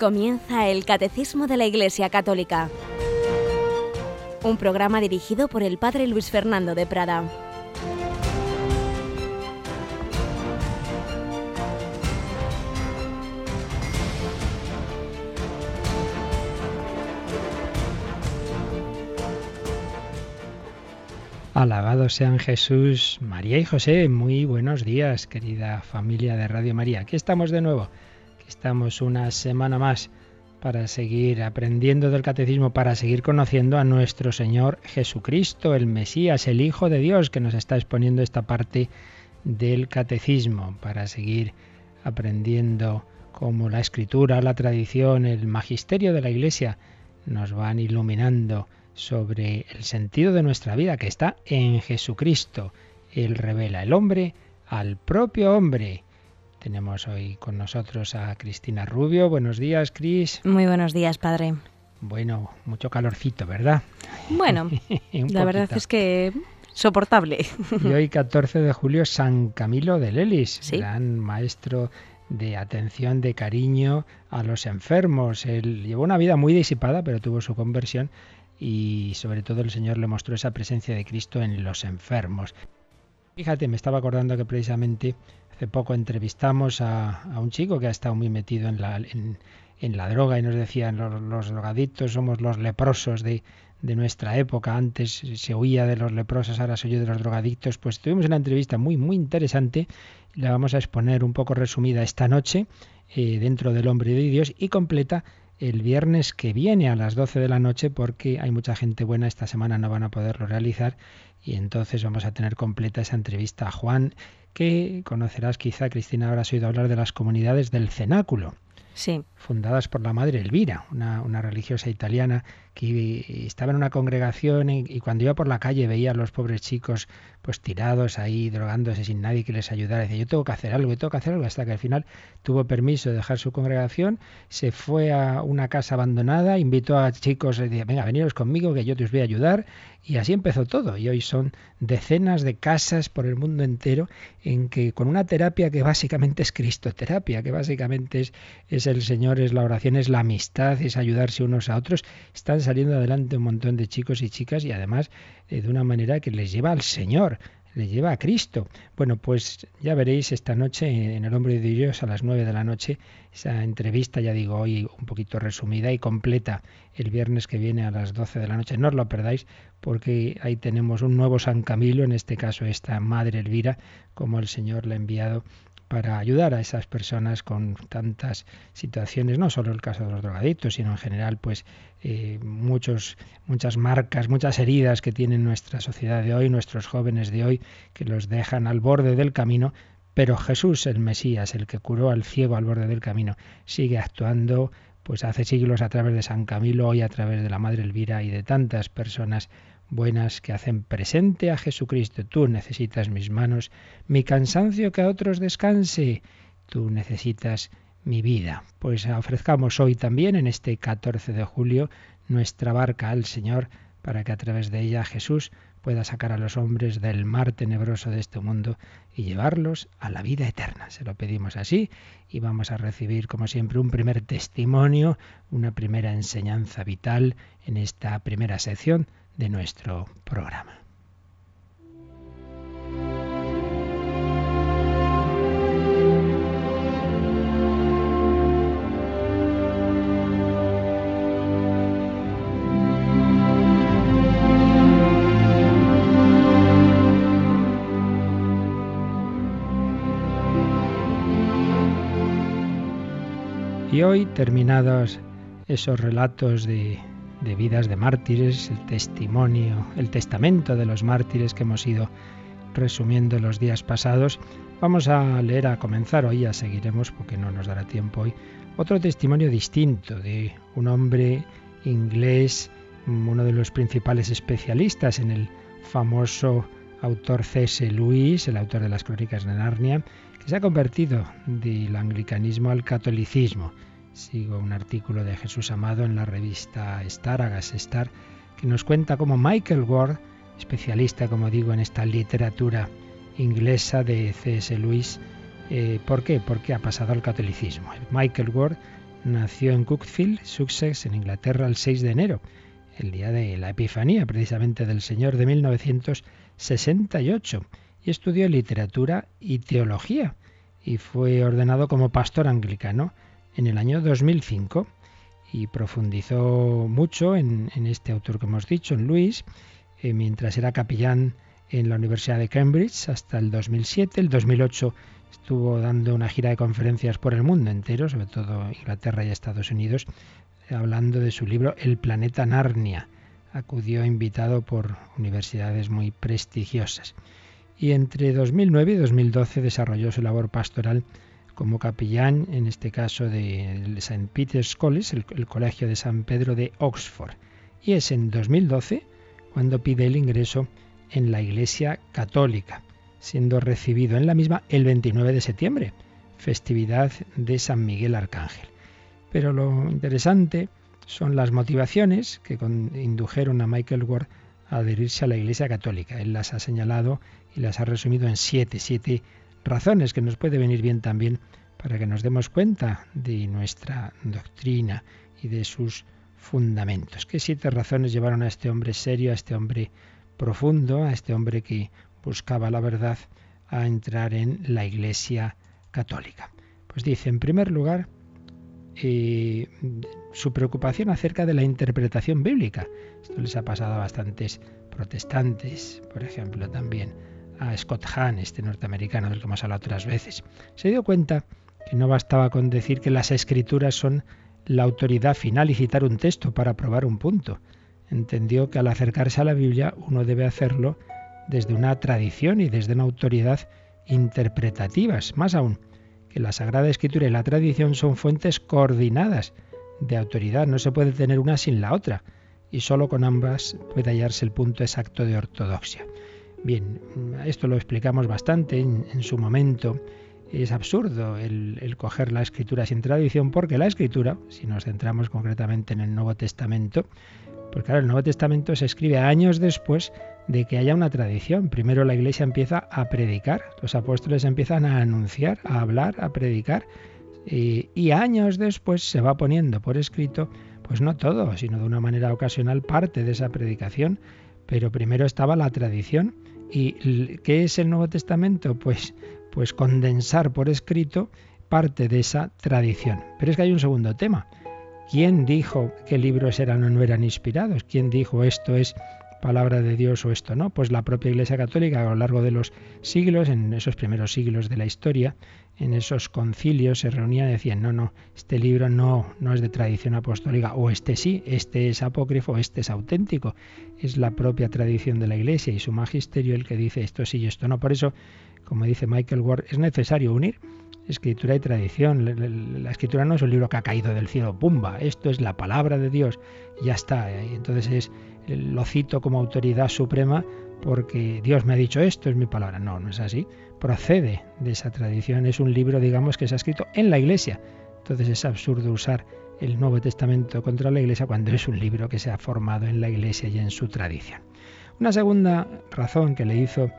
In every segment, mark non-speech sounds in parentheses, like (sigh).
Comienza el Catecismo de la Iglesia Católica, un programa dirigido por el Padre Luis Fernando de Prada. Alabados sean Jesús, María y José. Muy buenos días, querida familia de Radio María. Aquí estamos de nuevo Estamos una semana más para seguir aprendiendo del catecismo, para seguir conociendo a nuestro Señor Jesucristo, el Mesías, el Hijo de Dios, que nos está exponiendo esta parte del catecismo, para seguir aprendiendo cómo la escritura, la tradición, el magisterio de la Iglesia nos van iluminando sobre el sentido de nuestra vida que está en Jesucristo. Él revela el hombre al propio hombre tenemos hoy con nosotros a Cristina Rubio. Buenos días, Cris. Muy buenos días, padre. Bueno, mucho calorcito, ¿verdad? Bueno, (laughs) la verdad es que soportable. y hoy, 14 de julio, San Camilo de Lelis, gran maestro de atención, de cariño a los enfermos. Él llevó una vida muy disipada, pero tuvo su conversión y sobre todo el Señor le mostró esa presencia de Cristo en los enfermos. Fíjate, me estaba acordando que precisamente Hace poco entrevistamos a, un chico que ha estado muy metido en la, en, la droga y nos decían los, drogadictos somos los leprosos de, de nuestra época. Antes se huía de los leprosos, ahora se oye de los drogadictos. Pues tuvimos una entrevista muy, muy interesante. La vamos a exponer un poco resumida esta noche eh, dentro del Hombre de Dios y completa el viernes que viene a las 12 de la noche porque hay mucha gente buena esta semana no van a poderlo realizar y entonces vamos a tener completa esa entrevista a Juan que conocerás quizá, Cristina, habrás oído hablar de las comunidades del cenáculo. Sí. Fundadas por la madre Elvira, una, una religiosa italiana que estaba en una congregación y, y, cuando iba por la calle veía a los pobres chicos pues tirados ahí, drogándose sin nadie que les ayudara. Decía, yo tengo que hacer algo, yo tengo que hacer algo, hasta que al final tuvo permiso de dejar su congregación, se fue a una casa abandonada, invitó a chicos, decía, venga, veniros conmigo que yo te os voy a ayudar. Y así empezó todo. Y hoy son decenas de casas por el mundo entero en que con una terapia que básicamente es cristoterapia, que básicamente es, es el Señor, es la oración, es la amistad, es ayudarse unos a otros, están saliendo adelante un montón de chicos y chicas y además eh, de una manera que les lleva al Señor, les lleva a Cristo. Bueno, pues ya veréis esta noche en El Hombre de Dios a las 9 de la noche esa entrevista, ya digo, hoy un poquito resumida y completa el viernes que viene a las 12 de la noche. No os lo perdáis porque ahí tenemos un nuevo San Camilo, en este caso esta Madre Elvira, como el Señor le ha enviado para ayudar a esas personas con tantas situaciones, no solo el caso de los drogadictos, sino en general, pues eh, muchos, muchas marcas, muchas heridas que tiene nuestra sociedad de hoy, nuestros jóvenes de hoy, que los dejan al borde del camino, pero Jesús, el Mesías, el que curó al ciego al borde del camino, sigue actuando pues hace siglos a través de San Camilo, hoy a través de la Madre Elvira y de tantas personas buenas que hacen presente a Jesucristo. Tú necesitas mis manos, mi cansancio que a otros descanse. Tú necesitas mi vida. Pues ofrezcamos hoy también, en este 14 de julio, nuestra barca al Señor, para que a través de ella Jesús pueda sacar a los hombres del mar tenebroso de este mundo y llevarlos a la vida eterna. Se lo pedimos así y vamos a recibir, como siempre, un primer testimonio, una primera enseñanza vital en esta primera sección de nuestro programa. Y hoy, terminados esos relatos de de vidas de mártires, el testimonio, el testamento de los mártires que hemos ido resumiendo los días pasados. Vamos a leer a comenzar hoy, ya seguiremos porque no nos dará tiempo hoy, otro testimonio distinto de un hombre inglés, uno de los principales especialistas en el famoso autor C.S. Lewis, el autor de las crónicas de Narnia, que se ha convertido del anglicanismo al catolicismo. Sigo un artículo de Jesús Amado en la revista Star, Agas Star, que nos cuenta cómo Michael Ward, especialista, como digo, en esta literatura inglesa de C.S. Lewis, eh, ¿por qué? Porque ha pasado al catolicismo. Michael Ward nació en Cookfield, Sussex, en Inglaterra, el 6 de enero, el día de la Epifanía, precisamente del Señor de 1968, y estudió literatura y teología, y fue ordenado como pastor anglicano en el año 2005 y profundizó mucho en, este autor que hemos dicho, en Luis, eh, mientras era capellán en la Universidad de Cambridge hasta el 2007. El 2008 estuvo dando una gira de conferencias por el mundo entero, sobre todo Inglaterra y Estados Unidos, hablando de su libro El planeta Narnia. Acudió invitado por universidades muy prestigiosas. Y entre 2009 y 2012 desarrolló su labor pastoral como capellán, en este caso de St. Peter's College, el, Colegio de San Pedro de Oxford. Y es en 2012 cuando pide el ingreso en la Iglesia Católica, siendo recibido en la misma el 29 de septiembre, festividad de San Miguel Arcángel. Pero lo interesante son las motivaciones que indujeron a Michael Ward a adherirse a la Iglesia Católica. Él las ha señalado y las ha resumido en siete, siete razones que nos puede venir bien también para que nos demos cuenta de nuestra doctrina y de sus fundamentos. ¿Qué siete razones llevaron a este hombre serio, a este hombre profundo, a este hombre que buscaba la verdad, a entrar en la Iglesia católica? Pues dice, en primer lugar, eh, su preocupación acerca de la interpretación bíblica. Esto les ha pasado a bastantes protestantes, por ejemplo, también a Scott Hahn, este norteamericano del que hemos hablado otras veces. Se dio cuenta que no bastaba con decir que las escrituras son la autoridad final y citar un texto para probar un punto. Entendió que al acercarse a la Biblia uno debe hacerlo desde una tradición y desde una autoridad interpretativas. Más aún, que la Sagrada Escritura y la tradición son fuentes coordinadas de autoridad. No se puede tener una sin la otra. Y solo con ambas puede hallarse el punto exacto de ortodoxia. Bien, esto lo explicamos bastante en, su momento. Es absurdo el, coger la escritura sin tradición porque la escritura, si nos centramos concretamente en el Nuevo Testamento, pues claro, el Nuevo Testamento se escribe años después de que haya una tradición. Primero la iglesia empieza a predicar, los apóstoles empiezan a anunciar, a hablar, a predicar, y años después se va poniendo por escrito, pues no todo, sino de una manera ocasional parte de esa predicación, pero primero estaba la tradición ¿Y qué es el Nuevo Testamento? Pues, pues condensar por escrito parte de esa tradición. Pero es que hay un segundo tema. ¿Quién dijo qué libros eran o no eran inspirados? ¿Quién dijo esto es palabra de Dios o esto no? Pues la propia Iglesia Católica a lo largo de los siglos, en esos primeros siglos de la historia, en esos concilios se reunían y decían, no, no, este libro no, no es de tradición apostólica, o este sí, este es apócrifo, este es auténtico. Es la propia tradición de la Iglesia y su magisterio el que dice esto sí y esto no. Por eso, como dice Michael Ward, es necesario unir escritura y tradición. La, escritura no es un libro que ha caído del cielo, ¡pumba! Esto es la palabra de Dios, ya está. entonces es, lo cito como autoridad suprema porque Dios me ha dicho esto, es mi palabra. No, no es así. Procede de esa tradición. Es un libro, digamos, que se ha escrito en la iglesia. Entonces es absurdo usar el Nuevo Testamento contra la iglesia cuando es un libro que se ha formado en la iglesia y en su tradición. Una segunda razón que le hizo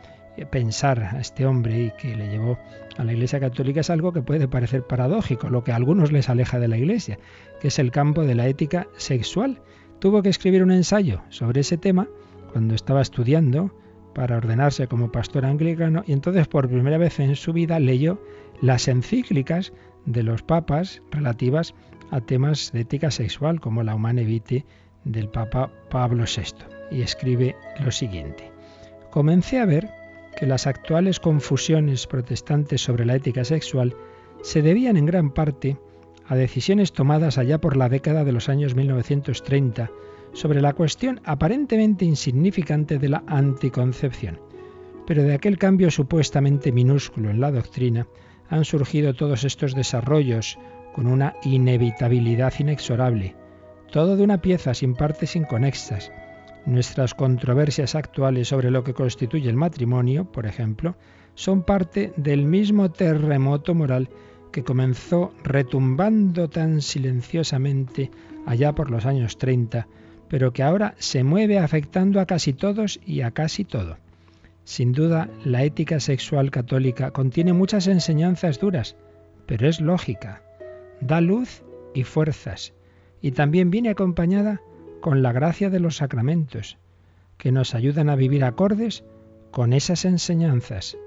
pensar a este hombre y que le llevó a la Iglesia Católica es algo que puede parecer paradójico, lo que a algunos les aleja de la Iglesia, que es el campo de la ética sexual. Tuvo que escribir un ensayo sobre ese tema cuando estaba estudiando para ordenarse como pastor anglicano y entonces por primera vez en su vida leyó las encíclicas de los papas relativas a temas de ética sexual como la Humane Vitae del Papa Pablo VI y escribe lo siguiente. Comencé a ver que las actuales confusiones protestantes sobre la ética sexual se debían en gran parte a decisiones tomadas allá por la década de los años 1930 sobre la cuestión aparentemente insignificante de la anticoncepción. Pero de aquel cambio supuestamente minúsculo en la doctrina han surgido todos estos desarrollos con una inevitabilidad inexorable, todo de una pieza sin partes inconexas, Nuestras controversias actuales sobre lo que constituye el matrimonio, por ejemplo, son parte del mismo terremoto moral que comenzó retumbando tan silenciosamente allá por los años 30, pero que ahora se mueve afectando a casi todos y a casi todo. Sin duda, la ética sexual católica contiene muchas enseñanzas duras, pero es lógica. Da luz y fuerzas, y también viene acompañada con la gracia de los sacramentos, que nos ayudan a vivir acordes con esas enseñanzas,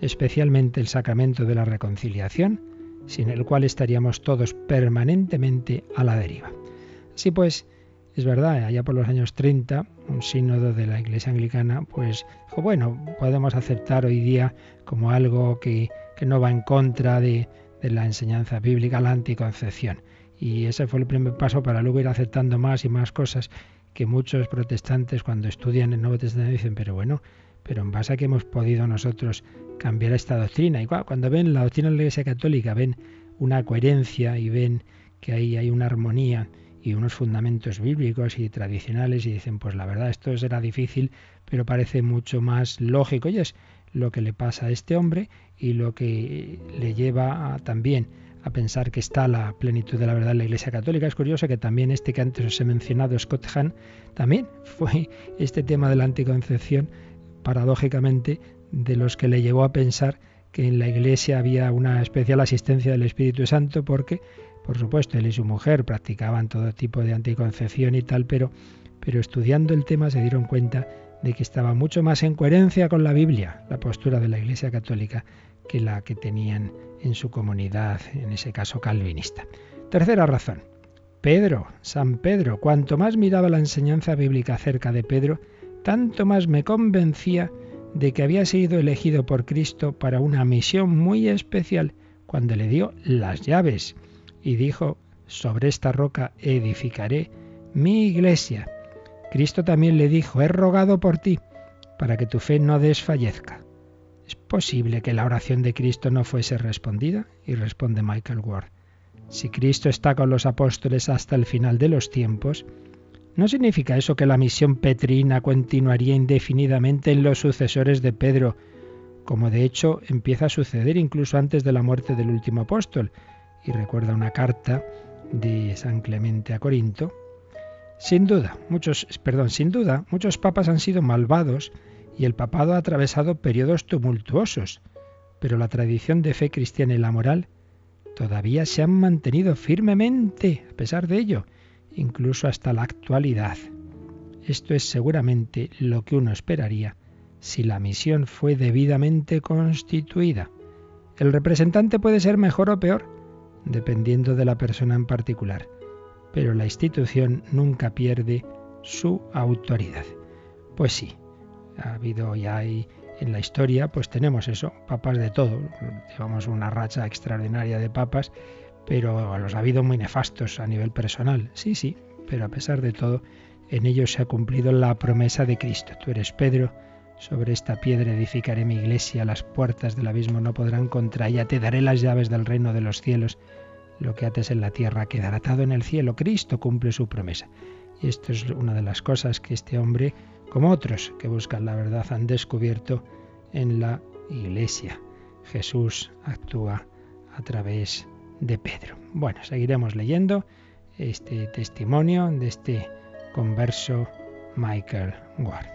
especialmente el sacramento de la reconciliación, sin el cual estaríamos todos permanentemente a la deriva. Así pues, es verdad, allá por los años 30, un sínodo de la Iglesia Anglicana, pues dijo, bueno, podemos aceptar hoy día como algo que, que no va en contra de, de la enseñanza bíblica, la anticoncepción. Y ese fue el primer paso para luego ir aceptando más y más cosas que muchos protestantes cuando estudian el Nuevo Testamento dicen, pero bueno, pero en base a que hemos podido nosotros cambiar esta doctrina. Y cuando ven la doctrina de la Iglesia Católica, ven una coherencia y ven que ahí hay una armonía y unos fundamentos bíblicos y tradicionales y dicen, pues la verdad, esto será difícil, pero parece mucho más lógico. Y es lo que le pasa a este hombre y lo que le lleva también a pensar que está la plenitud de la verdad en la Iglesia Católica. Es curioso que también este que antes os he mencionado, Scott Hahn, también (laughs) fue este tema de la anticoncepción, paradójicamente, de los que le llevó a pensar que en la Iglesia había una especial asistencia del Espíritu Santo porque por supuesto, él y su mujer practicaban todo tipo de anticoncepción y tal, pero, pero estudiando el tema se dieron cuenta de que estaba mucho más en coherencia con la Biblia, la postura de la Iglesia Católica, que la que tenían en su comunidad, en ese caso calvinista. Tercera razón. Pedro, San Pedro, cuanto más miraba la enseñanza bíblica acerca de Pedro, tanto más me convencía de que había sido elegido por Cristo para una misión muy especial cuando le dio las llaves y dijo, sobre esta roca edificaré mi iglesia. Cristo también le dijo, he rogado por ti, para que tu fe no desfallezca. ¿Es posible que la oración de Cristo no fuese respondida? Y responde Michael Ward, si Cristo está con los apóstoles hasta el final de los tiempos, ¿no significa eso que la misión petrina continuaría indefinidamente en los sucesores de Pedro, como de hecho empieza a suceder incluso antes de la muerte del último apóstol? y recuerda una carta de San Clemente a Corinto. Sin duda, muchos, perdón, sin duda, muchos papas han sido malvados y el papado ha atravesado periodos tumultuosos, pero la tradición de fe cristiana y la moral todavía se han mantenido firmemente a pesar de ello, incluso hasta la actualidad. Esto es seguramente lo que uno esperaría si la misión fue debidamente constituida. El representante puede ser mejor o peor, dependiendo de la persona en particular, pero la institución nunca pierde su autoridad. Pues sí, ha habido ya hay en la historia, pues tenemos eso, papas de todo. Llevamos una racha extraordinaria de papas, pero los ha habido muy nefastos a nivel personal. Sí, sí, pero a pesar de todo, en ellos se ha cumplido la promesa de Cristo. Tú eres Pedro, sobre esta piedra edificaré mi iglesia, las puertas del abismo no podrán contra ella, te daré las llaves del reino de los cielos. Lo que ates en la tierra quedará atado en el cielo. Cristo cumple su promesa. Y esto es una de las cosas que este hombre, como otros que buscan la verdad, han descubierto en la iglesia. Jesús actúa a través de Pedro. Bueno, seguiremos leyendo este testimonio de este converso Michael Ward.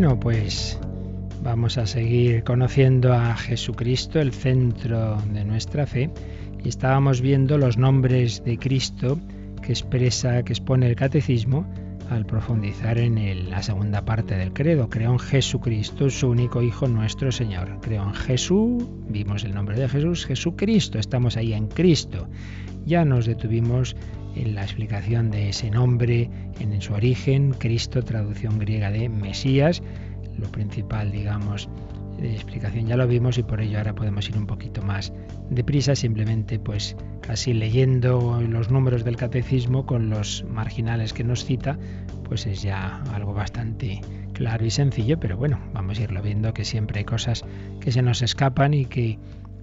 Bueno, pues vamos a seguir conociendo a Jesucristo, el centro de nuestra fe, y estábamos viendo los nombres de Cristo que expresa, que expone el catecismo al profundizar en la segunda parte del credo. Creo en Jesucristo, su único Hijo, nuestro Señor. Creo en Jesús, vimos el nombre de Jesús, Jesucristo, estamos ahí en Cristo. Ya nos detuvimos en la explicación de ese nombre en su origen, Cristo, traducción griega de Mesías, lo principal, digamos, de explicación ya lo vimos y por ello ahora podemos ir un poquito más deprisa, simplemente pues casi leyendo los números del catecismo con los marginales que nos cita, pues es ya algo bastante claro y sencillo, pero bueno, vamos a irlo viendo que siempre hay cosas que se nos escapan y que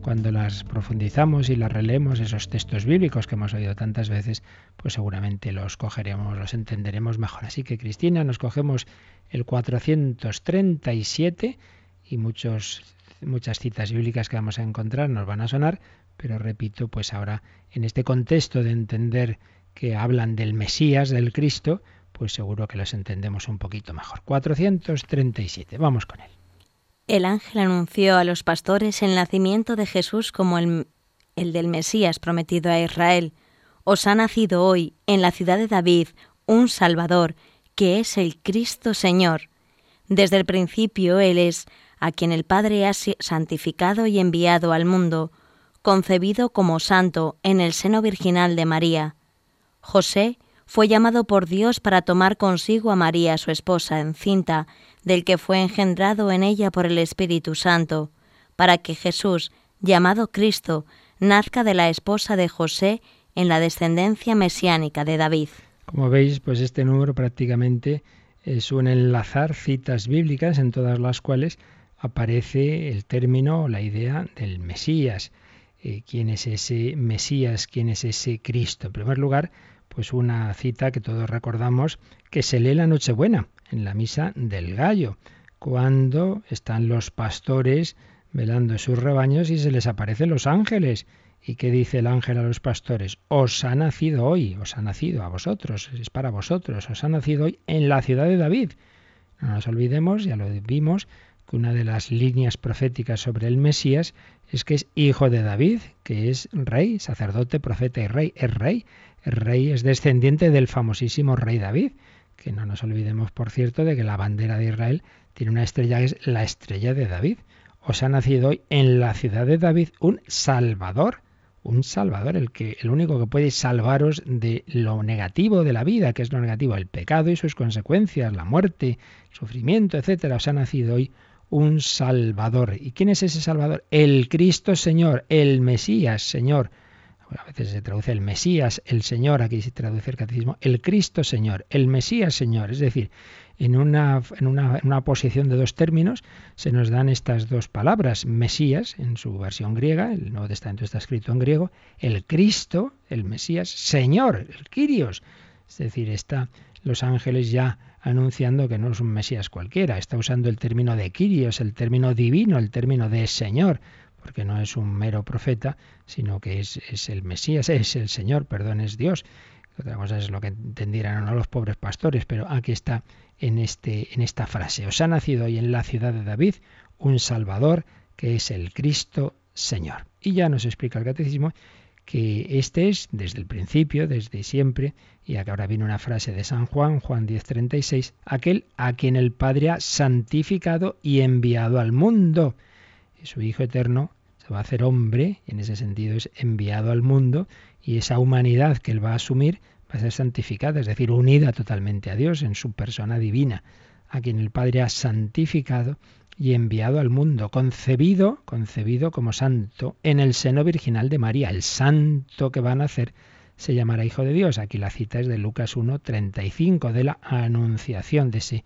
cuando las profundizamos y las releemos, esos textos bíblicos que hemos oído tantas veces, pues seguramente los cogeremos, los entenderemos mejor. Así que Cristina, nos cogemos el 437 y muchos, muchas citas bíblicas que vamos a encontrar nos van a sonar, pero repito, pues ahora en este contexto de entender que hablan del Mesías, del Cristo, pues seguro que los entendemos un poquito mejor. 437, vamos con él. El ángel anunció a los pastores el nacimiento de Jesús como el, el del Mesías prometido a Israel. Os ha nacido hoy en la ciudad de David un Salvador, que es el Cristo Señor. Desde el principio Él es a quien el Padre ha santificado y enviado al mundo, concebido como santo en el seno virginal de María. José fue llamado por Dios para tomar consigo a María, su esposa, encinta, del que fue engendrado en ella por el Espíritu Santo, para que Jesús, llamado Cristo, nazca de la esposa de José en la descendencia mesiánica de David. Como veis, pues este número prácticamente es un enlazar citas bíblicas en todas las cuales aparece el término o la idea del Mesías. Eh, ¿Quién es ese Mesías? ¿Quién es ese Cristo? En primer lugar, pues una cita que todos recordamos que se lee la Nochebuena en la misa del gallo, cuando están los pastores velando sus rebaños y se les aparecen los ángeles. ¿Y qué dice el ángel a los pastores? Os ha nacido hoy, os ha nacido a vosotros, es para vosotros, os ha nacido hoy en la ciudad de David. No nos olvidemos, ya lo vimos, que una de las líneas proféticas sobre el Mesías es que es hijo de David, que es rey, sacerdote, profeta y rey. Es rey. Rey es descendiente del famosísimo rey David. Que no nos olvidemos, por cierto, de que la bandera de Israel tiene una estrella que es la estrella de David. Os ha nacido hoy en la ciudad de David un Salvador, un Salvador, el que el único que puede salvaros de lo negativo de la vida, que es lo negativo, el pecado y sus consecuencias, la muerte, sufrimiento, etcétera. Os ha nacido hoy un Salvador. ¿Y quién es ese Salvador? El Cristo Señor, el Mesías Señor. A veces se traduce el Mesías, el Señor, aquí se traduce el catecismo, el Cristo Señor, el Mesías Señor. Es decir, en una, en una, en una posición de dos términos se nos dan estas dos palabras, Mesías en su versión griega, el Nuevo Testamento está escrito en griego, el Cristo, el Mesías, Señor, el Kyrios. Es decir, está los ángeles ya anunciando que no es un Mesías cualquiera, está usando el término de Kyrios, el término divino, el término de Señor, porque no es un mero profeta, sino que es, el Mesías, es el Señor, perdón, es Dios. Otra cosa es lo que entendieran los pobres pastores, pero aquí está en, este, en esta frase. Os ha nacido hoy en la ciudad de David un Salvador que es el Cristo Señor. Y ya nos explica el catecismo que este es desde el principio, desde siempre, y acá ahora viene una frase de San Juan, Juan 10:36, aquel a quien el Padre ha santificado y enviado al mundo. Y su Hijo eterno va a hacer hombre, y en ese sentido es enviado al mundo, y esa humanidad que él va a asumir va a ser santificada, es decir, unida totalmente a Dios en su persona divina, a quien el Padre ha santificado y enviado al mundo, concebido, concebido como santo en el seno virginal de María. El santo que va a nacer se llamará Hijo de Dios. Aquí la cita es de Lucas 1.35, de la anunciación de ese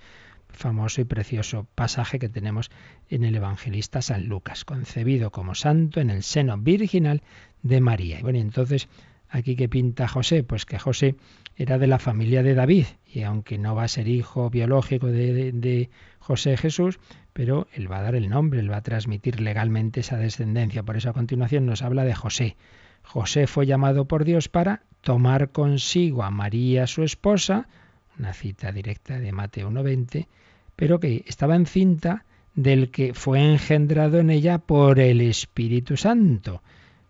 famoso y precioso pasaje que tenemos en el evangelista San Lucas, concebido como santo en el seno virginal de María. Y bueno, entonces, ¿aquí qué pinta José? Pues que José era de la familia de David, y aunque no va a ser hijo biológico de, de José Jesús, pero él va a dar el nombre, él va a transmitir legalmente esa descendencia. Por eso a continuación nos habla de José. José fue llamado por Dios para tomar consigo a María su esposa, una cita directa de Mateo 1.20, pero que estaba encinta del que fue engendrado en ella por el Espíritu Santo.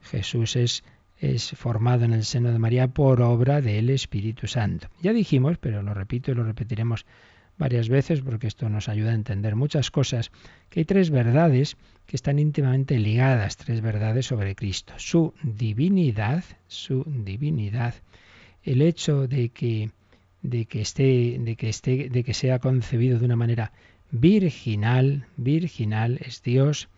Jesús es, es formado en el seno de María por obra del Espíritu Santo. Ya dijimos, pero lo repito y lo repetiremos varias veces porque esto nos ayuda a entender muchas cosas, que hay tres verdades que están íntimamente ligadas, tres verdades sobre Cristo. Su divinidad, su divinidad, el hecho de que, de que esté, de que esté, de que sea concebido de una manera virginal, virginal, es Dios,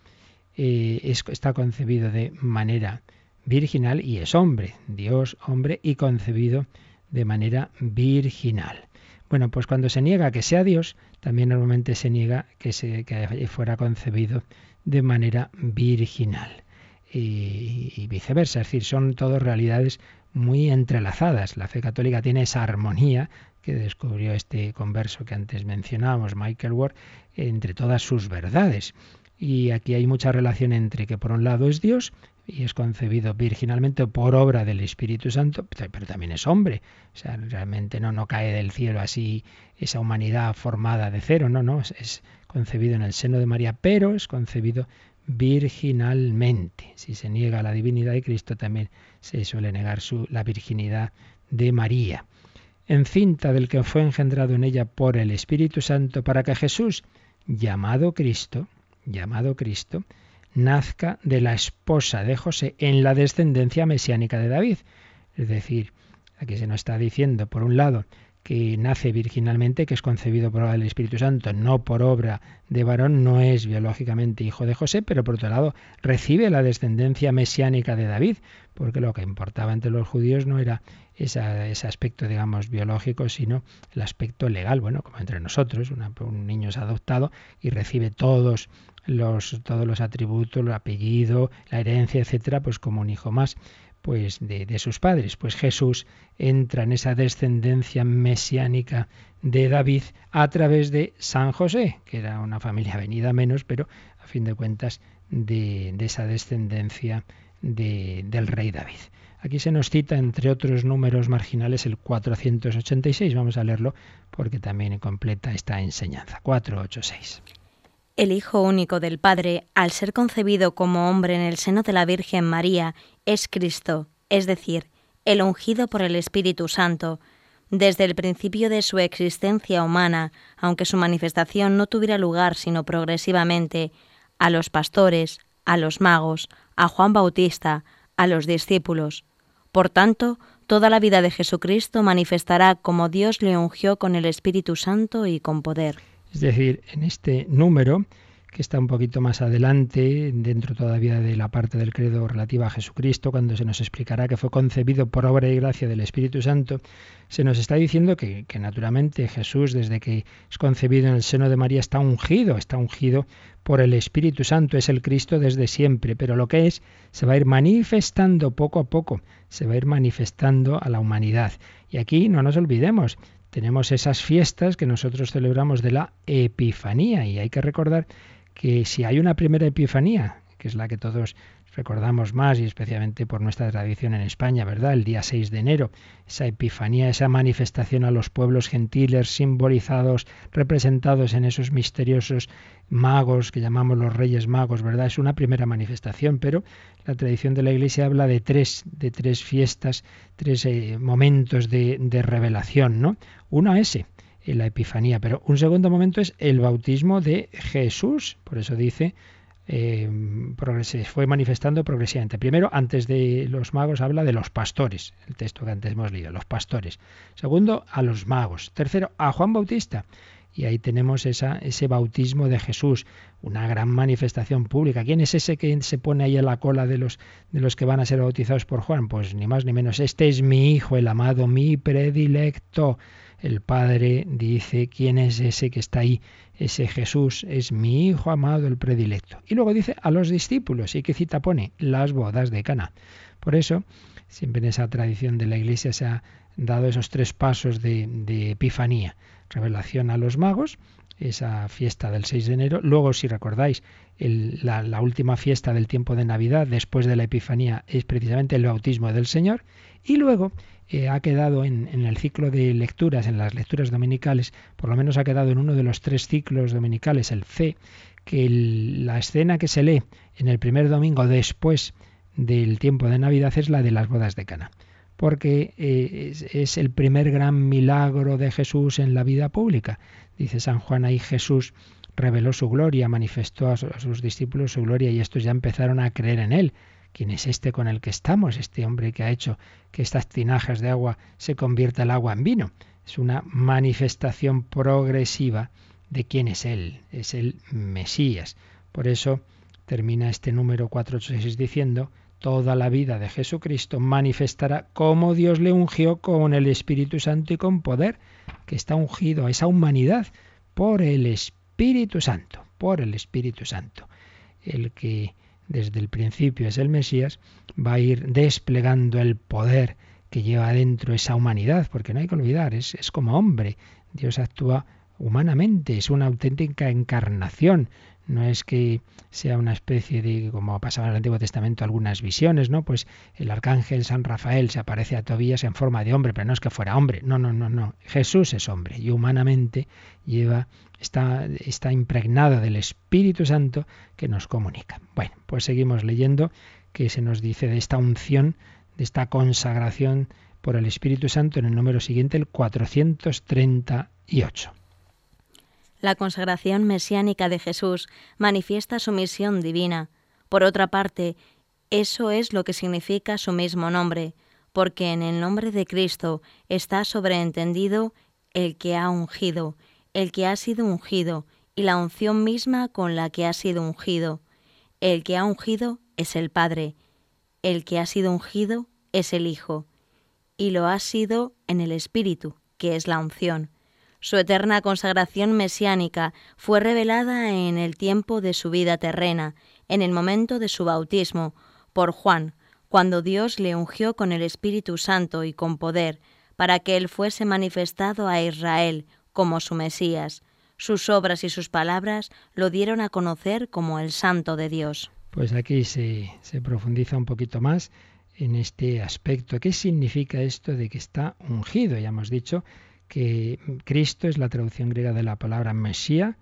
eh, está concebido de manera virginal y es hombre, Dios, hombre y concebido de manera virginal. Bueno, pues cuando se niega que sea Dios, también normalmente se niega que, se, que fuera concebido de manera virginal. Y, y, viceversa, es decir, son todas realidades muy entrelazadas. La fe católica tiene esa armonía que descubrió este converso que antes mencionábamos, Michael Ward, entre todas sus verdades. Y aquí hay mucha relación entre que por un lado es Dios y es concebido virginalmente por obra del Espíritu Santo, pero también es hombre. O sea, realmente no, no cae del cielo así esa humanidad formada de cero, no, no, es, concebido en el seno de María, pero es concebido virginalmente. Si se niega la divinidad de Cristo, también se suele negar la virginidad de María. Encinta del que fue engendrado en ella por el Espíritu Santo, para que Jesús, llamado Cristo, llamado Cristo, nazca de la esposa de José en la descendencia mesiánica de David. Es decir, aquí se nos está diciendo, por un lado, que nace virginalmente, que es concebido por del Espíritu Santo, no por obra de varón, no es biológicamente hijo de José, pero por otro lado recibe la descendencia mesiánica de David, porque lo que importaba entre los judíos no era ese aspecto, digamos, biológico, sino el aspecto legal. Bueno, como entre nosotros, un niño es adoptado y recibe todos todos los atributos, el apellido, la herencia, etcétera, pues como un hijo más pues de, sus padres. Pues Jesús entra en esa descendencia mesiánica de David a través de San José, que era una familia venida menos, pero a fin de cuentas de, esa descendencia de, del rey David. Aquí se nos cita, entre otros números marginales, el 486. Vamos a leerlo porque también completa esta enseñanza. 486. El Hijo único del Padre, al ser concebido como hombre en el seno de la Virgen María, es Cristo, es decir, el ungido por el Espíritu Santo, desde el principio de su existencia humana, aunque su manifestación no tuviera lugar sino progresivamente, a los pastores, a los magos, a Juan Bautista, a los discípulos. Por tanto, toda la vida de Jesucristo manifestará como Dios le ungió con el Espíritu Santo y con poder. Es decir, en este número, que está un poquito más adelante, dentro todavía de la parte del credo relativa a Jesucristo, cuando se nos explicará que fue concebido por obra y gracia del Espíritu Santo, se nos está diciendo que, que, naturalmente Jesús, desde que es concebido en el seno de María, está ungido, está ungido por el Espíritu Santo, es el Cristo desde siempre, pero lo que es se va a ir manifestando poco a poco, se va a ir manifestando a la humanidad. Y aquí no nos olvidemos, tenemos esas fiestas que nosotros celebramos de la Epifanía y hay que recordar que si hay una primera Epifanía, que es la que todos recordamos más y especialmente por nuestra tradición en España, ¿verdad? El día 6 de enero, esa epifanía, esa manifestación a los pueblos gentiles simbolizados, representados en esos misteriosos magos que llamamos los reyes magos, ¿verdad? Es una primera manifestación, pero la tradición de la Iglesia habla de tres, de tres fiestas, tres eh, momentos de, de, revelación, ¿no? Uno ese, la Epifanía, pero un segundo momento es el bautismo de Jesús, por eso dice eh, se fue manifestando progresivamente. Primero, antes de los magos, habla de los pastores, el texto que antes hemos leído, los pastores. Segundo, a los magos. Tercero, a Juan Bautista. Y ahí tenemos esa, ese bautismo de Jesús, una gran manifestación pública. ¿Quién es ese que se pone ahí en la cola de los, de los que van a ser bautizados por Juan? Pues ni más ni menos. Este es mi hijo, el amado, mi predilecto. El Padre dice, ¿quién es ese que está ahí? Ese Jesús es mi Hijo amado, el predilecto. Y luego dice a los discípulos. ¿Y qué cita pone? Las bodas de Cana. Por eso, siempre en esa tradición de la Iglesia se ha dado esos tres pasos de, Epifanía. Revelación a los magos, esa fiesta del 6 de enero. Luego, si recordáis, la, última fiesta del tiempo de Navidad, después de la Epifanía, es precisamente el bautismo del Señor. Y luego eh, ha quedado en, el ciclo de lecturas, en las lecturas dominicales, por lo menos ha quedado en uno de los tres ciclos dominicales, el C, que la escena que se lee en el primer domingo después del tiempo de Navidad es la de las bodas de Cana, porque eh, es, el primer gran milagro de Jesús en la vida pública. Dice San Juan ahí Jesús reveló su gloria, manifestó a sus discípulos su gloria y estos ya empezaron a creer en él ¿quién es este con el que estamos? Este hombre que ha hecho que estas tinajas de agua se convierta el agua en vino. Es una manifestación progresiva de quién es Él, es el Mesías. Por eso termina este número 486 diciendo, toda la vida de Jesucristo manifestará cómo Dios le ungió con el Espíritu Santo y con poder, que está ungido a esa humanidad por el Espíritu Santo, por el Espíritu Santo. El que desde el principio es el Mesías, va a ir desplegando el poder que lleva adentro esa humanidad, porque no hay que olvidar, es, es como hombre. Dios actúa humanamente, es una auténtica encarnación, no es que sea una especie de, como ha pasado en el Antiguo Testamento, algunas visiones, ¿no? Pues el arcángel San Rafael se aparece a Tobías en forma de hombre, pero no es que fuera hombre, no, no, no, no. Jesús es hombre y humanamente lleva, está, está impregnado del Espíritu Santo que nos comunica. Bueno, pues seguimos leyendo que se nos dice de esta unción, de esta consagración por el Espíritu Santo en el número siguiente, el 438. La consagración mesiánica de Jesús manifiesta su misión divina. Por otra parte, eso es lo que significa su mismo nombre, porque en el nombre de Cristo está sobreentendido el que ha ungido, el que ha sido ungido, y la unción misma con la que ha sido ungido. El que ha ungido es el Padre, el que ha sido ungido es el Hijo, y lo ha sido en el Espíritu, que es la unción. Su eterna consagración mesiánica fue revelada en el tiempo de su vida terrena, en el momento de su bautismo, por Juan, cuando Dios le ungió con el Espíritu Santo y con poder, para que él fuese manifestado a Israel como su Mesías. Sus obras y sus palabras lo dieron a conocer como el Santo de Dios. Pues aquí se, se profundiza un poquito más en este aspecto. ¿Qué significa esto de que está ungido? Ya hemos dicho que Cristo es la traducción griega de la palabra Mesía,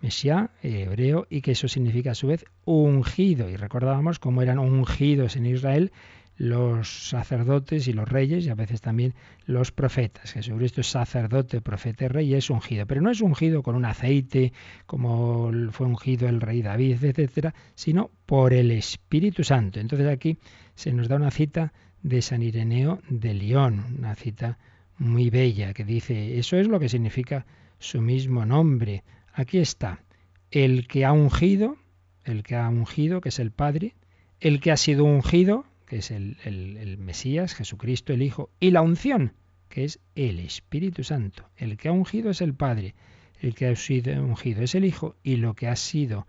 Mesía, hebreo, y que eso significa a su vez ungido. Y recordábamos cómo eran ungidos en Israel los sacerdotes y los reyes y a veces también los profetas. Jesucristo es sacerdote, profeta y rey y es ungido, pero no es ungido con un aceite como fue ungido el rey David, etcétera, sino por el Espíritu Santo. Entonces aquí se nos da una cita de San Ireneo de León, una cita muy bella que dice, eso es lo que significa su mismo nombre. Aquí está, el que ha ungido, el que ha ungido, que es el Padre, el que ha sido ungido, que es el, el, Mesías, Jesucristo el Hijo, y la unción, que es el Espíritu Santo. El que ha ungido es el Padre, el que ha sido ungido es el Hijo, y lo que ha sido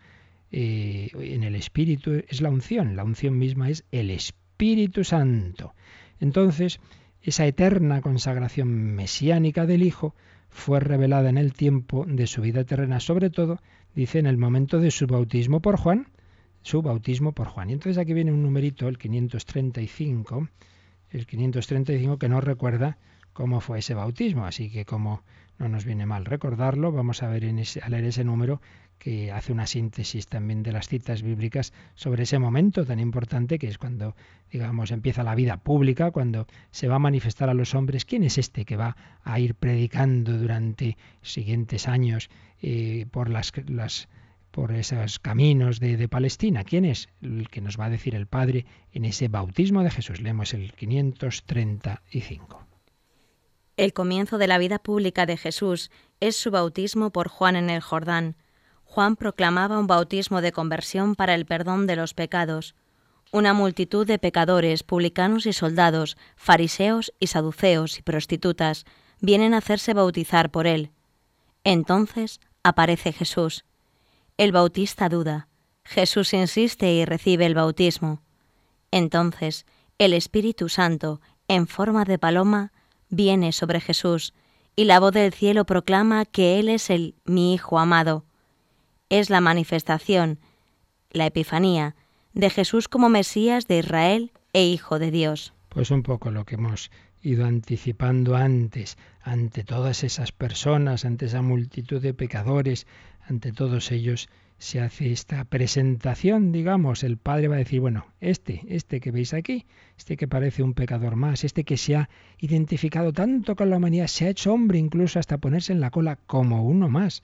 eh, en el Espíritu es la unción. La unción misma es el Espíritu Santo. Entonces, esa eterna consagración mesiánica del Hijo fue revelada en el tiempo de su vida terrena, sobre todo, dice, en el momento de su bautismo por Juan, su bautismo por Juan. Y entonces aquí viene un numerito, el 535, el 535 que nos recuerda cómo fue ese bautismo, así que como no nos viene mal recordarlo, vamos a ver en a leer ese número que hace una síntesis también de las citas bíblicas sobre ese momento tan importante que es cuando, digamos, empieza la vida pública, cuando se va a manifestar a los hombres quién es este que va a ir predicando durante siguientes años eh, por las, por esos caminos de, de, Palestina. ¿Quién es? El que nos va a decir el Padre en ese bautismo de Jesús. Leemos el 535. El comienzo de la vida pública de Jesús es su bautismo por Juan en el Jordán Juan proclamaba un bautismo de conversión para el perdón de los pecados. Una multitud de pecadores, publicanos y soldados, fariseos y saduceos y prostitutas vienen a hacerse bautizar por él. Entonces aparece Jesús. El bautista duda. Jesús insiste y recibe el bautismo. Entonces el Espíritu Santo, en forma de paloma, viene sobre Jesús, y la voz del cielo proclama que Él es el mi Hijo amado es la manifestación, la Epifanía, de Jesús como Mesías de Israel e Hijo de Dios. Pues un poco lo que hemos ido anticipando antes, ante todas esas personas, ante esa multitud de pecadores, ante todos ellos se hace esta presentación, digamos, el Padre va a decir, bueno, este, este que veis aquí, este que parece un pecador más, este que se ha identificado tanto con la humanidad, se ha hecho hombre incluso hasta ponerse en la cola como uno más.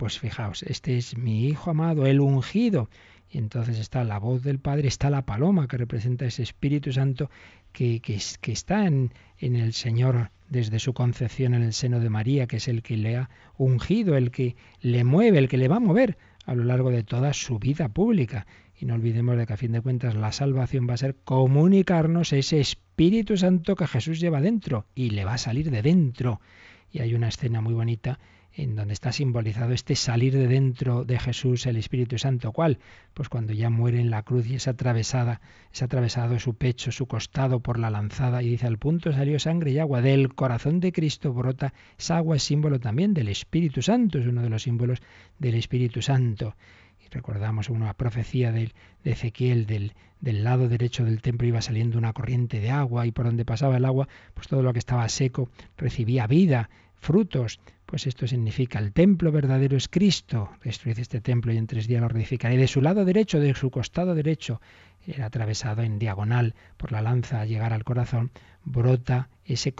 Pues fijaos, este es mi Hijo amado, el ungido. Y entonces está la voz del Padre, está la paloma que representa ese Espíritu Santo que, que, está en, en el Señor desde su concepción en el seno de María, que es el que le ha ungido, el que le mueve, el que le va a mover a lo largo de toda su vida pública. Y no olvidemos de que a fin de cuentas la salvación va a ser comunicarnos ese Espíritu Santo que Jesús lleva dentro y le va a salir de dentro. Y hay una escena muy bonita en donde está simbolizado este salir de dentro de Jesús el Espíritu Santo. ¿Cuál? Pues cuando ya muere en la cruz y es atravesada, es atravesado su pecho, su costado por la lanzada y dice al punto salió sangre y agua. Del corazón de Cristo brota esa agua, es símbolo también del Espíritu Santo, es uno de los símbolos del Espíritu Santo. Y recordamos una profecía de, de Ezequiel del, del lado derecho del templo iba saliendo una corriente de agua y por donde pasaba el agua, pues todo lo que estaba seco recibía vida, frutos. Pues esto significa el templo verdadero es Cristo. Destruid este templo y en tres días lo reedificaré. De su lado derecho, de su costado derecho, era atravesado en diagonal por la lanza a llegar al corazón, brota ese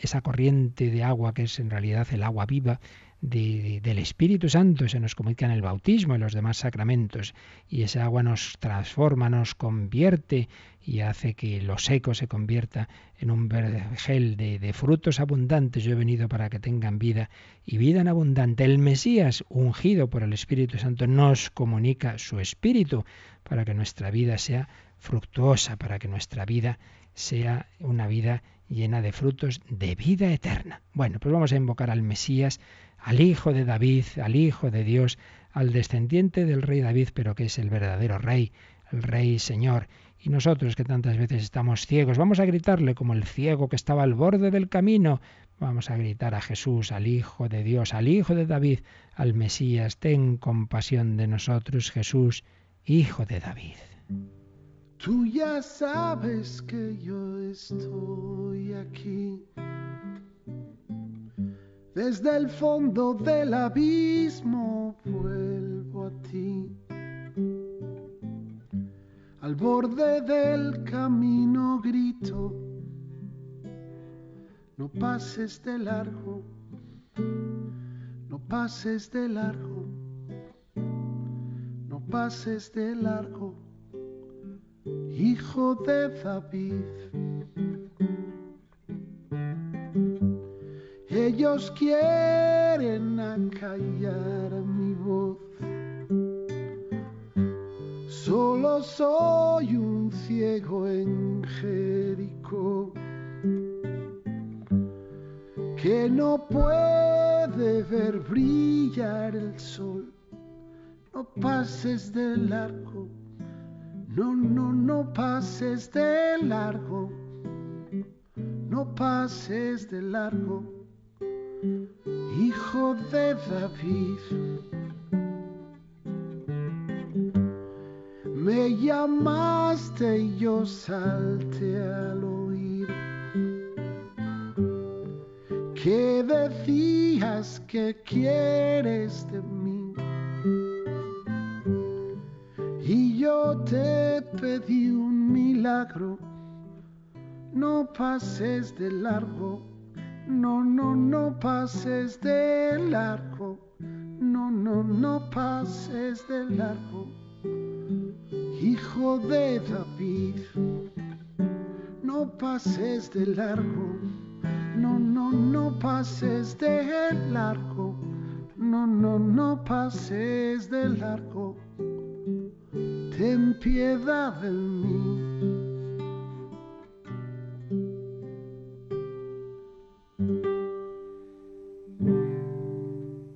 esa corriente de agua que es en realidad el agua viva del Espíritu Santo se nos comunica en el bautismo y los demás sacramentos. Y esa agua nos transforma, nos convierte y hace que lo seco se convierta en un vergel de, de frutos abundantes. Yo he venido para que tengan vida y vida en abundante. El Mesías, ungido por el Espíritu Santo, nos comunica su Espíritu para que nuestra vida sea fructuosa, para que nuestra vida sea una vida llena de frutos de vida eterna. Bueno, pues vamos a invocar al Mesías al Hijo de David, al Hijo de Dios, al descendiente del rey David, pero que es el verdadero rey, el rey Señor. Y nosotros que tantas veces estamos ciegos, vamos a gritarle como el ciego que estaba al borde del camino. Vamos a gritar a Jesús, al Hijo de Dios, al Hijo de David, al Mesías, ten compasión de nosotros, Jesús, Hijo de David. Tú ya sabes que yo estoy aquí desde el fondo del abismo vuelvo a ti. Al borde del camino grito, no pases de largo, no pases de largo, no pases de largo, hijo de David. Ellos quieren acallar mi voz. Solo soy un ciego en Jericó que no puede ver brillar el sol. No pases de largo, no, no, no pases de largo, no pases de largo hijo de David. Me llamaste y yo salte al oír que decías que quieres de mí. Yo te pedí un milagro, no pases de largo no, no, no pases de largo. No, no, no pases de largo. Hijo de David. No pases de largo. No, no, no pases de largo. No, no, no pases de largo. Ten piedad de mí.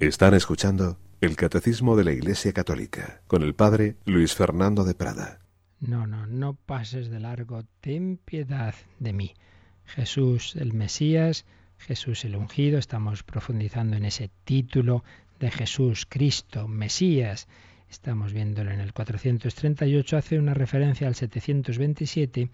Están escuchando el Catecismo de la Iglesia Católica con el Padre Luis Fernando de Prada. No, no, no pases de largo, ten piedad de mí. Jesús el Mesías, Jesús el ungido, estamos profundizando en ese título de Jesús, Cristo, Mesías. Estamos viéndolo en el 438, hace una referencia al 727,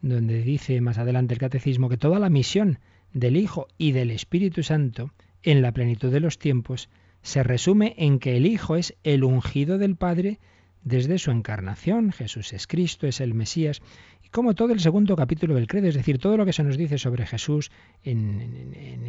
donde dice más adelante el Catecismo que toda la misión del Hijo y del Espíritu Santo en la plenitud de los tiempos, se resume en que el Hijo es el ungido del Padre desde su encarnación. Jesús es Cristo, es el Mesías. Y como todo el segundo capítulo del credo, es decir, todo lo que se nos dice sobre Jesús en,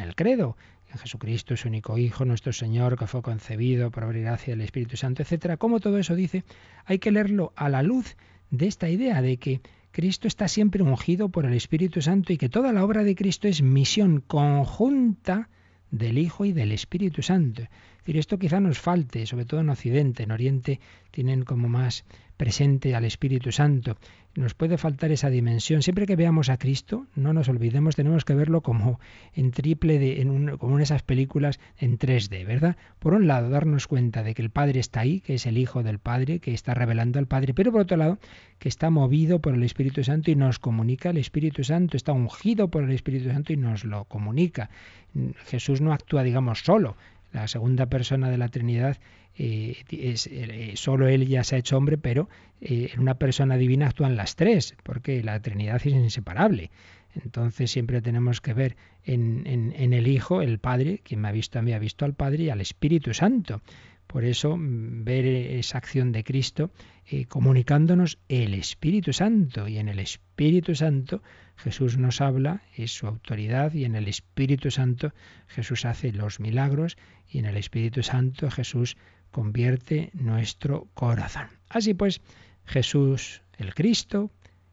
el credo, en Jesucristo, su único Hijo, nuestro Señor, que fue concebido por obra y gracia del Espíritu Santo, etcétera. Como todo eso dice, hay que leerlo a la luz de esta idea de que Cristo está siempre ungido por el Espíritu Santo y que toda la obra de Cristo es misión conjunta del Hijo y del Espíritu Santo. Es decir, esto quizá nos falte, sobre todo en Occidente, en Oriente tienen como más presente al Espíritu Santo. Nos puede faltar esa dimensión. Siempre que veamos a Cristo, no nos olvidemos, tenemos que verlo como en triple, de, en como en esas películas en 3D, ¿verdad? Por un lado, darnos cuenta de que el Padre está ahí, que es el Hijo del Padre, que está revelando al Padre, pero por otro lado, que está movido por el Espíritu Santo y nos comunica el Espíritu Santo, está ungido por el Espíritu Santo y nos lo comunica. Jesús no actúa, digamos, solo. La segunda persona de la Trinidad eh, es, eh, solo él ya se ha hecho hombre, pero eh, en una persona divina actúan las tres, porque la Trinidad es inseparable. Entonces siempre tenemos que ver en, en, el Hijo, el Padre, quien me ha visto a mí ha visto al Padre y al Espíritu Santo. Por eso mm, ver esa acción de Cristo comunicándonos el Espíritu Santo y en el Espíritu Santo Jesús nos habla, es su autoridad y en el Espíritu Santo Jesús hace los milagros y en el Espíritu Santo Jesús convierte nuestro corazón. Así pues, Jesús, el Cristo,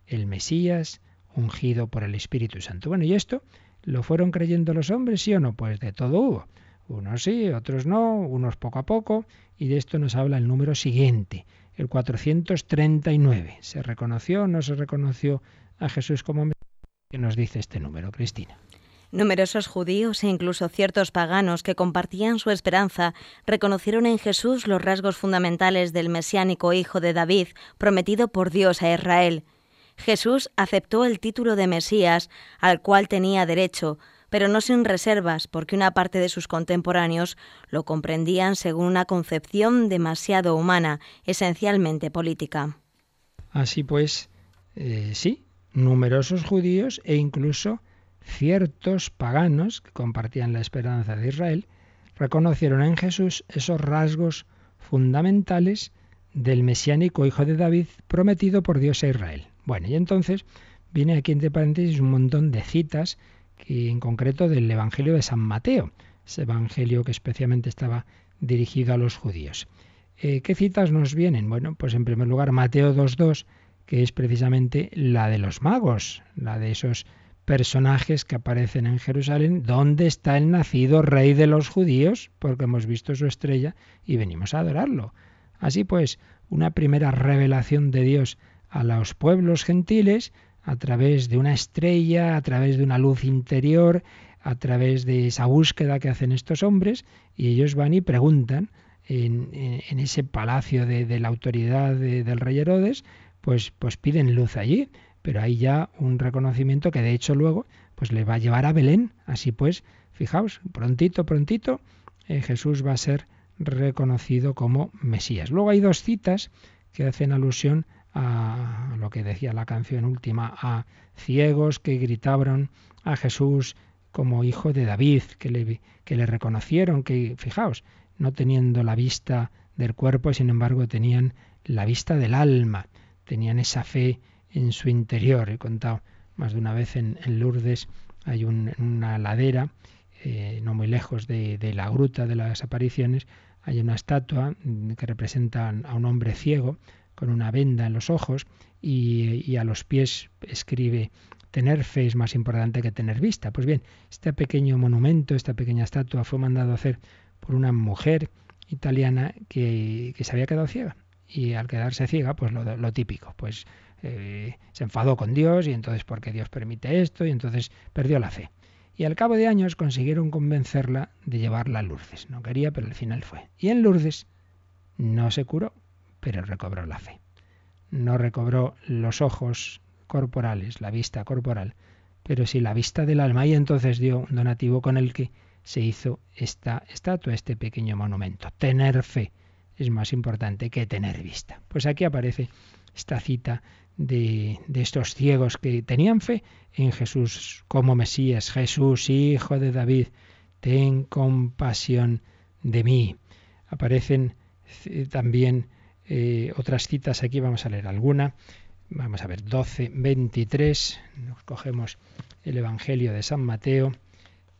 el Mesías, ungido por el Espíritu Santo. Bueno, ¿y esto lo fueron creyendo los hombres, sí o no? Pues de todo hubo. Unos sí, otros no, unos poco a poco, y de esto nos habla el número siguiente, el 439. ¿Se reconoció o no se reconoció a Jesús como Mesías? ¿Qué nos dice este número, Cristina? Numerosos judíos e incluso ciertos paganos que compartían su esperanza reconocieron en Jesús los rasgos fundamentales del mesiánico hijo de David, prometido por Dios a Israel. Jesús aceptó el título de Mesías, al cual tenía derecho, pero no sin reservas, porque una parte de sus contemporáneos lo comprendían según una concepción demasiado humana, esencialmente política. Así pues, eh, sí, numerosos judíos e incluso ciertos paganos que compartían la esperanza de Israel reconocieron en Jesús esos rasgos fundamentales del mesiánico hijo de David prometido por Dios a Israel. Bueno, y entonces viene aquí entre paréntesis un montón de citas, que en concreto del Evangelio de San Mateo, ese Evangelio que especialmente estaba dirigido a los judíos. Eh, ¿Qué citas nos vienen? Bueno, pues en primer lugar Mateo 2.2, que es precisamente la de los magos, la de esos personajes que aparecen en Jerusalén, ¿dónde está el nacido rey de los judíos? Porque hemos visto su estrella y venimos a adorarlo. Así pues, una primera revelación de Dios a los pueblos gentiles a través de una estrella, a través de una luz interior, a través de esa búsqueda que hacen estos hombres, y ellos van y preguntan en, ese palacio de, la autoridad del rey Herodes, pues, pues piden luz allí pero hay ya un reconocimiento que de hecho luego pues le va a llevar a Belén. Así pues, fijaos, prontito, prontito, eh, Jesús va a ser reconocido como Mesías. Luego hay dos citas que hacen alusión a lo que decía la canción última, a ciegos que gritaban a Jesús como hijo de David, que le, que le reconocieron, que, fijaos, no teniendo la vista del cuerpo, sin embargo, tenían la vista del alma, tenían esa fe en su interior. He contado más de una vez en, Lourdes hay una ladera, eh, no muy lejos de, la gruta de las apariciones, hay una estatua que representa a un hombre ciego con una venda en los ojos y, a los pies escribe tener fe es más importante que tener vista. Pues bien, este pequeño monumento, esta pequeña estatua fue mandado a hacer por una mujer italiana que, que se había quedado ciega. Y al quedarse ciega, pues lo, lo típico, pues eh, se enfadó con Dios y entonces porque Dios permite esto y entonces perdió la fe. Y al cabo de años consiguieron convencerla de llevarla a Lourdes. No quería, pero al final fue. Y en Lourdes no se curó, pero recobró la fe. No recobró los ojos corporales, la vista corporal, pero sí la vista del alma. Y entonces dio un donativo con el que se hizo esta estatua, este pequeño monumento. Tener fe es más importante que tener vista. Pues aquí aparece esta cita de, estos ciegos que tenían fe en Jesús como Mesías. Jesús, hijo de David, ten compasión de mí. Aparecen eh, también eh, otras citas aquí, vamos a leer alguna. Vamos a ver, 12, 23, nos cogemos el Evangelio de San Mateo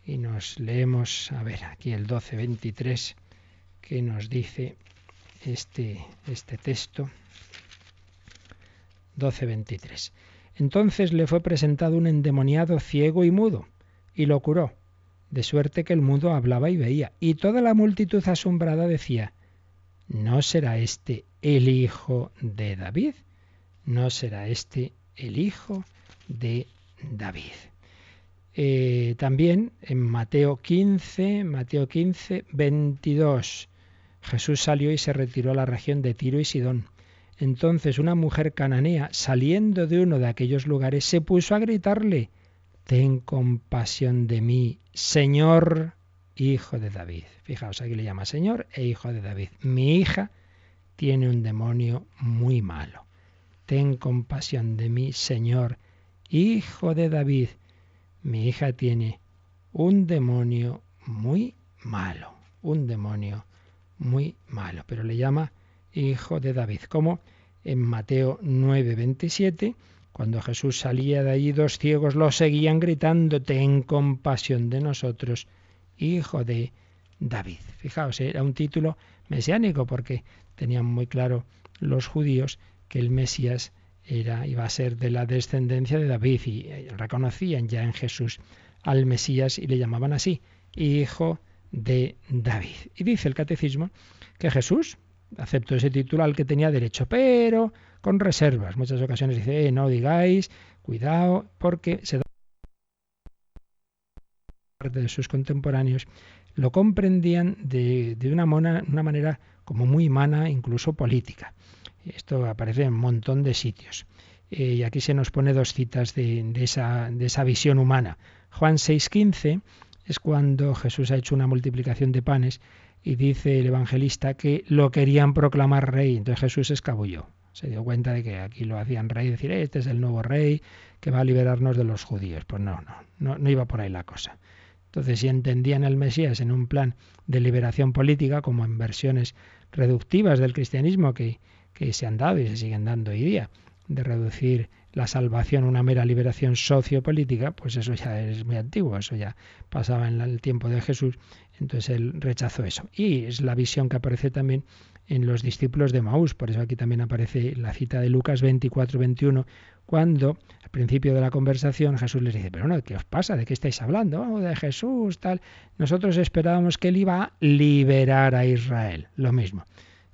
y nos leemos, a ver, aquí el 12.23, que nos dice este, este texto. 12.23. Entonces le fue presentado un endemoniado ciego y mudo, y lo curó, de suerte que el mudo hablaba y veía, y toda la multitud asombrada decía, ¿no será este el hijo de David? ¿No será este el hijo de David? Eh, también en Mateo 15, Mateo 15, 22, Jesús salió y se retiró a la región de Tiro y Sidón. Entonces una mujer cananea, saliendo de uno de aquellos lugares, se puso a gritarle, Ten compasión de mí, Señor, hijo de David. Fijaos, aquí le llama Señor e hijo de David. Mi hija tiene un demonio muy malo. Ten compasión de mí, Señor, hijo de David mi hija tiene un demonio muy malo, un demonio muy malo, pero le llama hijo de David, como en Mateo 9:27, cuando Jesús salía de allí, dos ciegos lo seguían gritando, ten compasión de nosotros, hijo de David. Fijaos, era un título mesiánico porque tenían muy claro los judíos que el Mesías era, iba a ser de la descendencia de David y eh, reconocían ya en Jesús al Mesías y le llamaban así, hijo de David. Y dice el catecismo que Jesús aceptó ese título al que tenía derecho, pero con reservas. Muchas ocasiones dice, eh, no digáis, cuidado, porque se da parte de sus contemporáneos lo comprendían de, de una, mona, una manera como muy humana, incluso política. Esto aparece en un montón de sitios. Eh, y aquí se nos pone dos citas de, esa, de esa visión humana. Juan 6:15 es cuando Jesús ha hecho una multiplicación de panes y dice el evangelista que lo querían proclamar rey. Entonces Jesús escabulló. Se dio cuenta de que aquí lo hacían rey, decir, este es el nuevo rey que va a liberarnos de los judíos. Pues no, no, no, no iba por ahí la cosa. Entonces, si entendían al Mesías en un plan de liberación política, como en versiones reductivas del cristianismo que se han dado y se siguen dando hoy día, de reducir la salvación una mera liberación sociopolítica, pues eso ya es muy antiguo, eso ya pasaba en el tiempo de Jesús, entonces él rechazó eso. Y es la visión que aparece también en los discípulos de Maús, por eso aquí también aparece la cita de Lucas 24, 21, cuando al principio de la conversación Jesús les dice, pero no, ¿qué os pasa? ¿De qué estáis hablando? Oh, de Jesús, tal. Nosotros esperábamos que él iba a liberar a Israel, lo mismo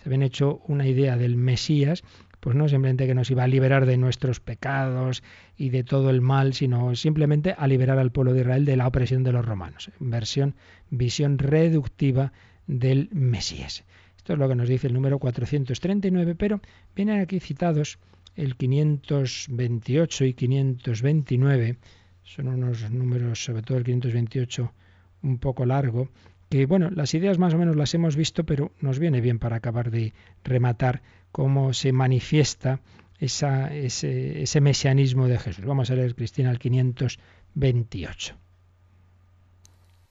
se habían hecho una idea del Mesías, pues no simplemente que nos iba a liberar de nuestros pecados y de todo el mal, sino simplemente a liberar al pueblo de Israel de la opresión de los romanos. Versión, visión reductiva del Mesías. Esto es lo que nos dice el número 439, pero vienen aquí citados el 528 y 529, son unos números, sobre todo el 528, un poco largo, que bueno, las ideas más o menos las hemos visto, pero nos viene bien para acabar de rematar cómo se manifiesta ese mesianismo de Jesús. Vamos a leer, Cristina, el 528.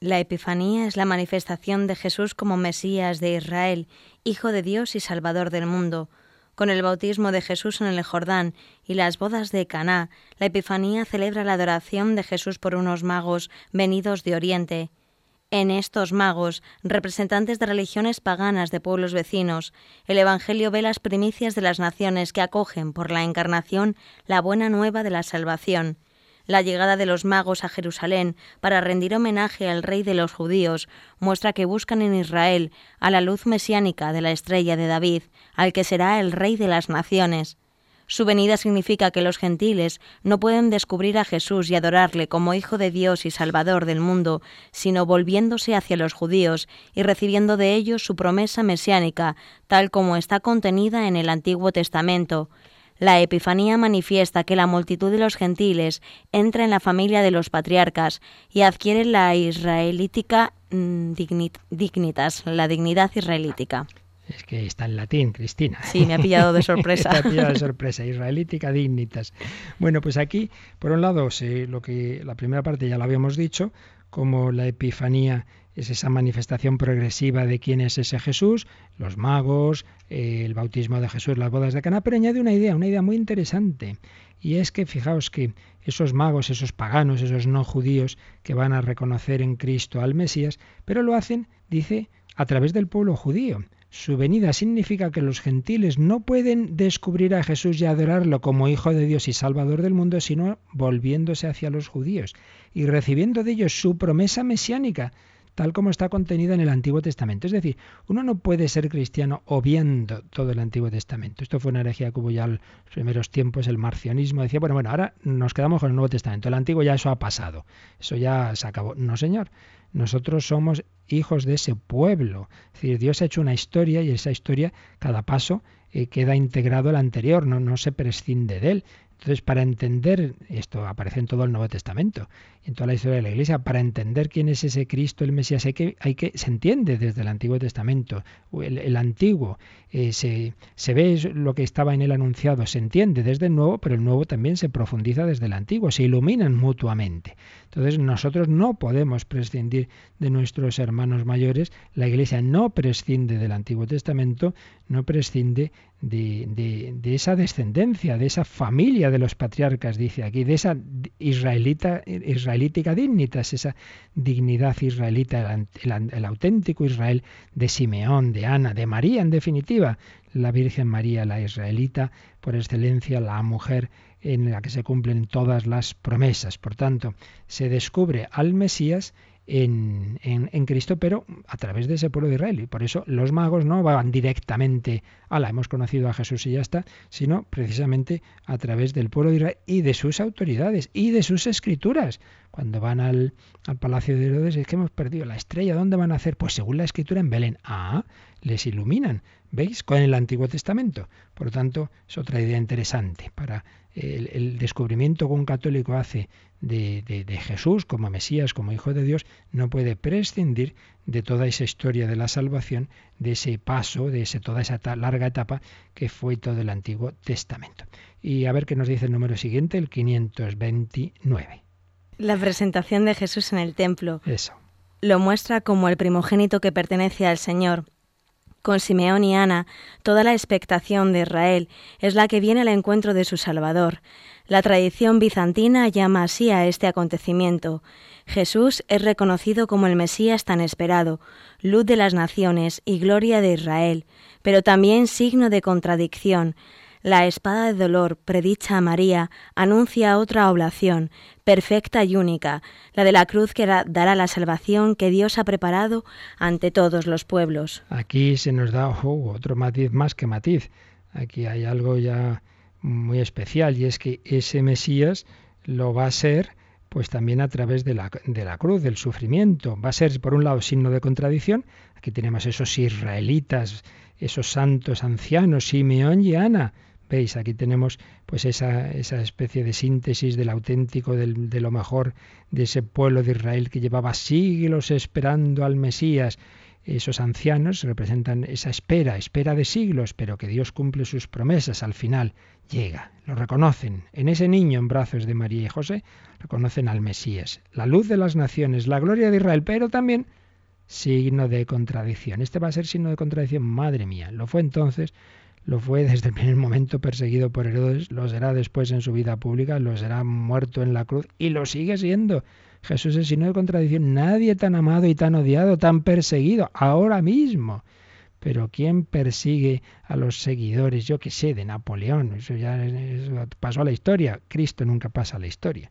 La Epifanía es la manifestación de Jesús como Mesías de Israel, Hijo de Dios y Salvador del mundo. Con el bautismo de Jesús en el Jordán y las bodas de Caná, la Epifanía celebra la adoración de Jesús por unos magos venidos de Oriente. En estos magos, representantes de religiones paganas de pueblos vecinos, el Evangelio ve las primicias de las naciones que acogen por la encarnación la buena nueva de la salvación. La llegada de los magos a Jerusalén para rendir homenaje al rey de los judíos muestra que buscan en Israel a la luz mesiánica de la estrella de David, al que será el rey de las naciones. Su venida significa que los gentiles no pueden descubrir a Jesús y adorarle como Hijo de Dios y Salvador del mundo, sino volviéndose hacia los judíos y recibiendo de ellos su promesa mesiánica, tal como está contenida en el Antiguo Testamento. La Epifanía manifiesta que la multitud de los gentiles entra en la familia de los patriarcas y adquiere la israelítica mm, dignitas, la dignidad israelítica. Es que está en latín, Cristina. Sí, me ha pillado de (laughs) sorpresa. me ha pillado de sorpresa. Israelítica dignitas. Bueno, pues aquí, por un lado, lo que la primera parte ya lo habíamos dicho, como la epifanía es esa manifestación progresiva de quién es ese Jesús, los magos, eh, el bautismo de Jesús, las bodas de Cana, pero añade una idea, una idea muy interesante. Y es que fijaos que esos magos, esos paganos, esos no judíos que van a reconocer en Cristo al Mesías, pero lo hacen, dice, a través del pueblo judío. Su venida significa que los gentiles no pueden descubrir a Jesús y adorarlo como Hijo de Dios y Salvador del mundo, sino volviéndose hacia los judíos y recibiendo de ellos su promesa mesiánica, tal como está contenida en el Antiguo Testamento. Es decir, uno no puede ser cristiano obviando todo el Antiguo Testamento. Esto fue una herejía que hubo ya en los primeros tiempos, el marcionismo. Decía, bueno, bueno, ahora nos quedamos con el Nuevo Testamento. El Antiguo ya eso ha pasado. Eso ya se acabó. No, señor. Nosotros somos hijos de ese pueblo. Es decir, Dios ha hecho una historia y esa historia, cada paso, eh, queda integrado al anterior, no, no se prescinde de él. Entonces, para entender, esto aparece en todo el Nuevo Testamento, en toda la historia de la Iglesia, para entender quién es ese Cristo, el Mesías, hay que, hay que se entiende desde el Antiguo Testamento. El, Antiguo eh, se, se, ve lo que estaba en él anunciado, se entiende desde el Nuevo, pero el Nuevo también se profundiza desde el Antiguo, se iluminan mutuamente. Entonces, nosotros no podemos prescindir de nuestros hermanos mayores, la Iglesia no prescinde del Antiguo Testamento, no prescinde de, de, esa descendencia, de esa familia de los patriarcas, dice aquí, de esa israelita, israelítica dignitas, esa dignidad israelita, el, el, auténtico Israel de Simeón, de Ana, de María, en definitiva, la Virgen María, la israelita por excelencia, la mujer en la que se cumplen todas las promesas. Por tanto, se descubre al Mesías en, en, Cristo, pero a través de ese pueblo de Israel. Y por eso los magos no van directamente a la hemos conocido a Jesús y ya está, sino precisamente a través del pueblo de Israel y de sus autoridades y de sus escrituras. Cuando van al, al palacio de Herodes es que hemos perdido la estrella. ¿Dónde van a hacer? Pues según la escritura en Belén. Ah, les iluminan. ¿Veis? Con el Antiguo Testamento. Por lo tanto, es otra idea interesante para el, descubrimiento que un católico hace de, Jesús como Mesías, como Hijo de Dios, no puede prescindir de toda esa historia de la salvación, de ese paso, de ese, toda esa larga etapa que fue todo el Antiguo Testamento. Y a ver qué nos dice el número siguiente, el 529. La presentación de Jesús en el templo. Eso. Lo muestra como el primogénito que pertenece al Señor con Simeón y Ana, toda la expectación de Israel es la que viene al encuentro de su Salvador. La tradición bizantina llama así a este acontecimiento. Jesús es reconocido como el Mesías tan esperado, luz de las naciones y gloria de Israel, pero también signo de contradicción, la espada de dolor predicha a María anuncia otra oblación, perfecta y única, la de la cruz que dará la salvación que Dios ha preparado ante todos los pueblos. Aquí se nos da otro matiz más que matiz. Aquí hay algo ya muy especial y es que ese Mesías lo va a ser pues también a través de la, de la cruz, del sufrimiento. Va a ser, por un lado, signo de contradicción. Aquí tenemos esos israelitas, esos santos ancianos, Simeón y Ana, Veis, aquí tenemos pues esa, esa especie de síntesis del auténtico, del, de lo mejor de ese pueblo de Israel que llevaba siglos esperando al Mesías. Esos ancianos representan esa espera, espera de siglos, pero que Dios cumple sus promesas. Al final llega, lo reconocen. En ese niño en brazos de María y José, reconocen al Mesías, la luz de las naciones, la gloria de Israel, pero también signo de contradicción. Este va a ser signo de contradicción, madre mía. Lo fue entonces lo fue desde el primer momento perseguido por Herodes, lo será después en su vida pública, lo será muerto en la cruz y lo sigue siendo. Jesús es signo de contradicción. Nadie tan amado y tan odiado, tan perseguido, ahora mismo. Pero ¿quién persigue a los seguidores? Yo qué sé, de Napoleón. Eso ya pasó a la historia. Cristo nunca pasa a la historia.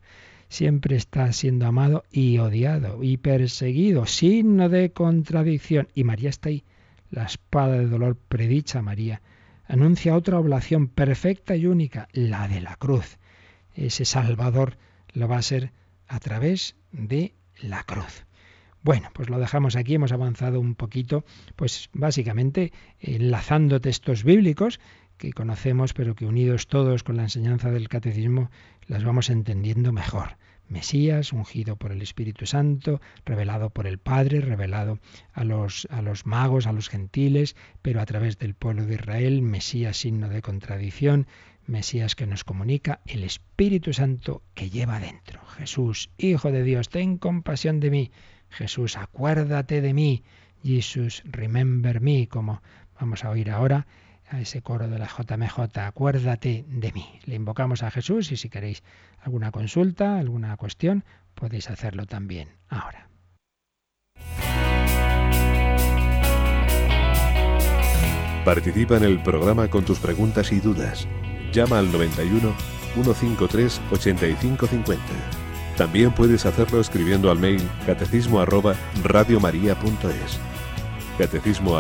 Siempre está siendo amado y odiado y perseguido, signo de contradicción. Y María está ahí. La espada de dolor predicha María anuncia otra oblación perfecta y única, la de la cruz. Ese Salvador lo va a ser a través de la cruz. Bueno, pues lo dejamos aquí, hemos avanzado un poquito, pues básicamente enlazando textos bíblicos que conocemos, pero que unidos todos con la enseñanza del catecismo, las vamos entendiendo mejor. Mesías, ungido por el Espíritu Santo, revelado por el Padre, revelado a los, a los magos, a los gentiles, pero a través del pueblo de Israel, Mesías signo de contradicción, Mesías que nos comunica el Espíritu Santo que lleva dentro. Jesús, Hijo de Dios, ten compasión de mí. Jesús, acuérdate de mí. Jesus, remember me, como vamos a oír ahora a ese coro de la JMJ, acuérdate de mí. Le invocamos a Jesús y si queréis alguna consulta, alguna cuestión, podéis hacerlo también ahora. Participa en el programa con tus preguntas y dudas. Llama al 91 153 8550. También puedes hacerlo escribiendo al mail catecismo arroba radiomaria.es. Catecismo.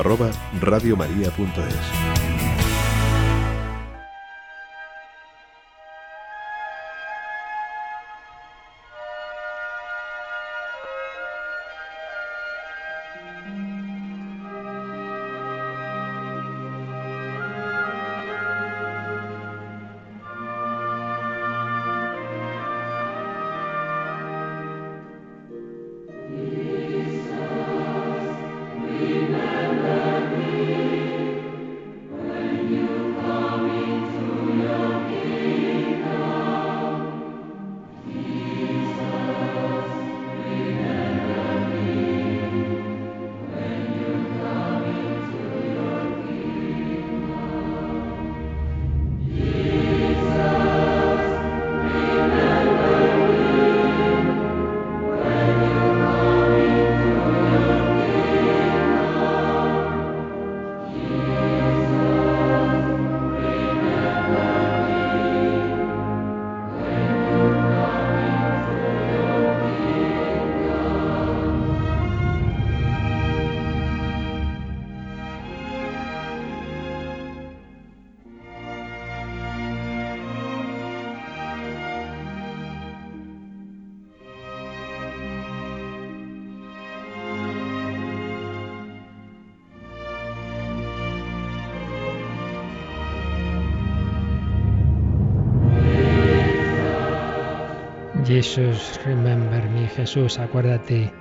Jesús, remember me, Jesús, acuérdate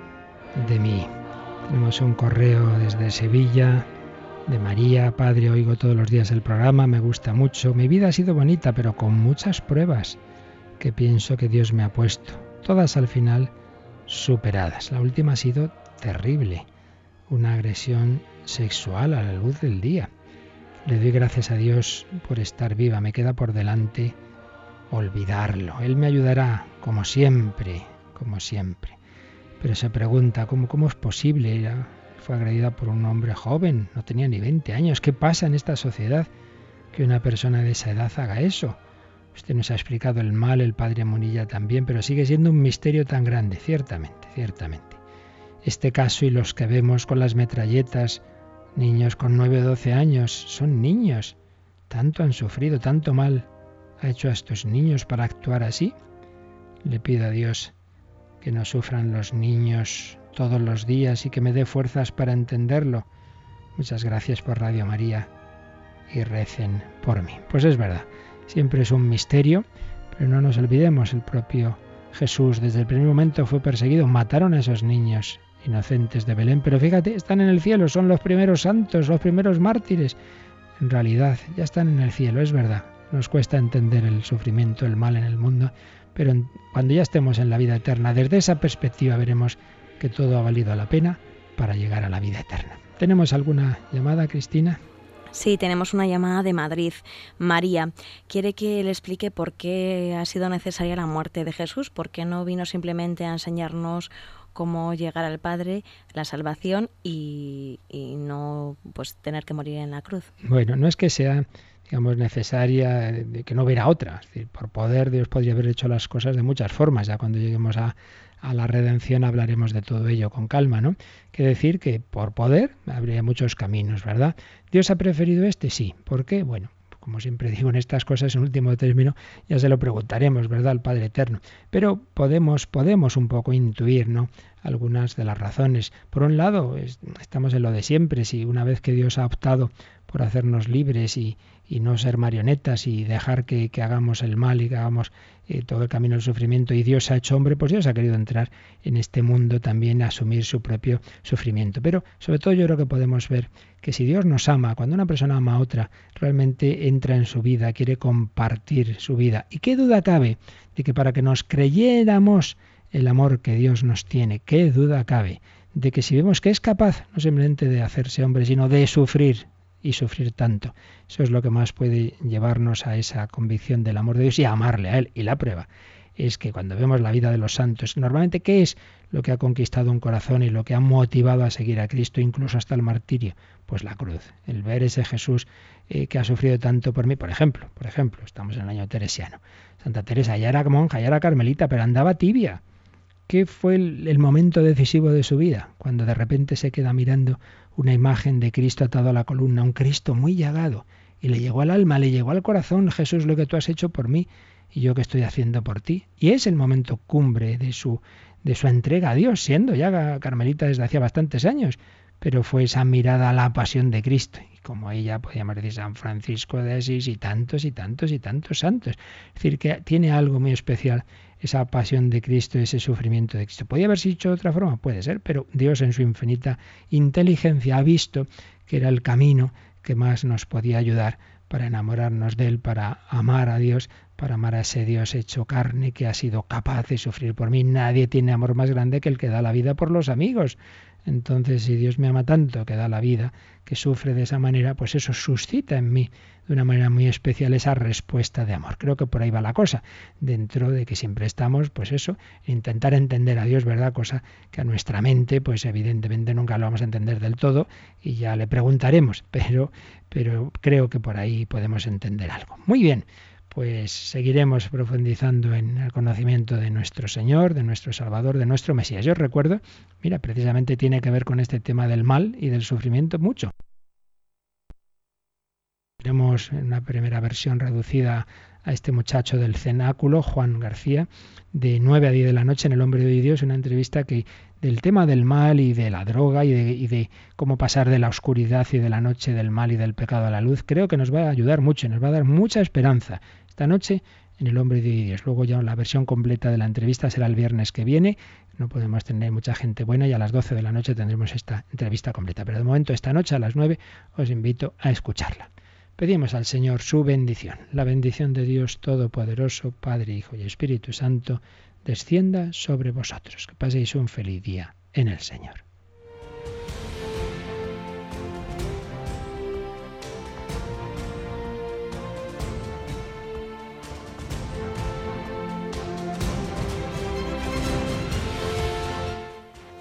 de mí. Tenemos un correo desde Sevilla, de María, Padre, oigo todos los días el programa, me gusta mucho. Mi vida ha sido bonita, pero con muchas pruebas que pienso que Dios me ha puesto. Todas al final superadas. La última ha sido terrible, una agresión sexual a la luz del día. Le doy gracias a Dios por estar viva, me queda por delante olvidarlo. Él me ayudará, como siempre, como siempre. Pero se pregunta, ¿cómo, es posible? Fue agredida por un hombre joven, no tenía ni 20 años. ¿Qué pasa en esta sociedad que una persona de esa edad haga eso? Usted nos ha explicado el mal, el padre Monilla también, pero sigue siendo un misterio tan grande, ciertamente, ciertamente. Este caso y los que vemos con las metralletas, niños con 9 o 12 años, son niños. Tanto han sufrido, tanto mal ha hecho a estos niños para actuar así? Le pido a Dios que no sufran los niños todos los días y que me dé fuerzas para entenderlo. Muchas gracias por Radio María y recen por mí. Pues es verdad, siempre es un misterio, pero no nos olvidemos, el propio Jesús desde el primer momento fue perseguido, mataron a esos niños inocentes de Belén, pero fíjate, están en el cielo, son los primeros santos, los primeros mártires. En realidad, ya están en el cielo, es verdad, nos cuesta entender el sufrimiento, el mal en el mundo, pero cuando ya estemos en la vida eterna, desde esa perspectiva veremos que todo ha valido la pena para llegar a la vida eterna. ¿Tenemos alguna llamada, Cristina? Sí, tenemos una llamada de Madrid. María quiere que le explique por qué ha sido necesaria la muerte de Jesús, por qué no vino simplemente a enseñarnos cómo llegar al Padre, la salvación y, y no pues tener que morir en la cruz. Bueno, no es que sea digamos, necesaria, de que no hubiera otra. Es decir, por poder Dios podría haber hecho las cosas de muchas formas. Ya cuando lleguemos a, a la redención hablaremos de todo ello con calma, ¿no? Quiere decir que por poder habría muchos caminos, ¿verdad? ¿Dios ha preferido este? Sí. ¿Por qué? Bueno, como siempre digo en estas cosas, en último término, ya se lo preguntaremos, ¿verdad?, al Padre Eterno. Pero podemos, podemos un poco intuir, ¿no?, algunas de las razones. Por un lado, estamos en lo de siempre, si una vez que Dios ha optado por hacernos libres y, y no ser marionetas y dejar que, hagamos el mal y que hagamos eh, todo el camino del sufrimiento y Dios ha hecho hombre, pues Dios ha querido entrar en este mundo también a asumir su propio sufrimiento. Pero sobre todo yo creo que podemos ver que si Dios nos ama, cuando una persona ama a otra, realmente entra en su vida, quiere compartir su vida. ¿Y qué duda cabe de que para que nos creyéramos el amor que Dios nos tiene. ¿Qué duda cabe? De que si vemos que es capaz no simplemente de hacerse hombre, sino de sufrir y sufrir tanto. Eso es lo que más puede llevarnos a esa convicción del amor de Dios y a amarle a Él. Y la prueba es que cuando vemos la vida de los santos, normalmente, ¿qué es lo que ha conquistado un corazón y lo que ha motivado a seguir a Cristo incluso hasta el martirio? Pues la cruz, el ver ese Jesús eh, que ha sufrido tanto por mí. Por ejemplo, por ejemplo, estamos en el año teresiano. Santa Teresa ya era monja, ya era carmelita, pero andaba tibia. ¿Qué fue el, momento decisivo de su vida? Cuando de repente se queda mirando una imagen de Cristo atado a la columna, un Cristo muy llagado, y le llegó al alma, le llegó al corazón, Jesús, lo que tú has hecho por mí y yo que estoy haciendo por ti. Y es el momento cumbre de su, de su entrega a Dios, siendo ya Carmelita desde hacía bastantes años, pero fue esa mirada a la pasión de Cristo. Y como ella podíamos decir San Francisco de Asís y tantos y tantos y tantos santos. Es decir, que tiene algo muy especial esa pasión de Cristo, ese sufrimiento de Cristo. ¿Podía haberse dicho de otra forma? Puede ser, pero Dios en su infinita inteligencia ha visto que era el camino que más nos podía ayudar para enamorarnos de Él, para amar a Dios, para amar a ese Dios hecho carne que ha sido capaz de sufrir por mí. Nadie tiene amor más grande que el que da la vida por los amigos. Entonces, si Dios me ama tanto, que da la vida, que sufre de esa manera, pues eso suscita en mí de una manera muy especial esa respuesta de amor. Creo que por ahí va la cosa, dentro de que siempre estamos, pues eso, intentar entender a Dios, ¿verdad? Cosa que a nuestra mente, pues evidentemente nunca lo vamos a entender del todo y ya le preguntaremos, (laughs) pero, pero creo que por ahí podemos entender algo. Muy bien pues seguiremos profundizando en el conocimiento de nuestro Señor, de nuestro Salvador, de nuestro Mesías. Yo recuerdo, mira, precisamente tiene que ver con este tema del mal y del sufrimiento mucho. Tenemos una primera versión reducida a este muchacho del cenáculo, Juan García, de 9 a 10 de la noche en El Hombre de Dios, una entrevista que del tema del mal y de la droga y de, y de, cómo pasar de la oscuridad y de la noche del mal y del pecado a la luz, creo que nos va a ayudar mucho, nos va a dar mucha esperanza esta noche en El Hombre de Dios. Luego ya la versión completa de la entrevista será el viernes que viene. No podemos tener mucha gente buena y a las 12 de la noche tendremos esta entrevista completa. Pero de momento esta noche a las 9 os invito a escucharla. Pedimos al Señor su bendición, la bendición de Dios Todopoderoso, Padre, Hijo y Espíritu Santo, descienda sobre vosotros. Que paséis un feliz día en el Señor.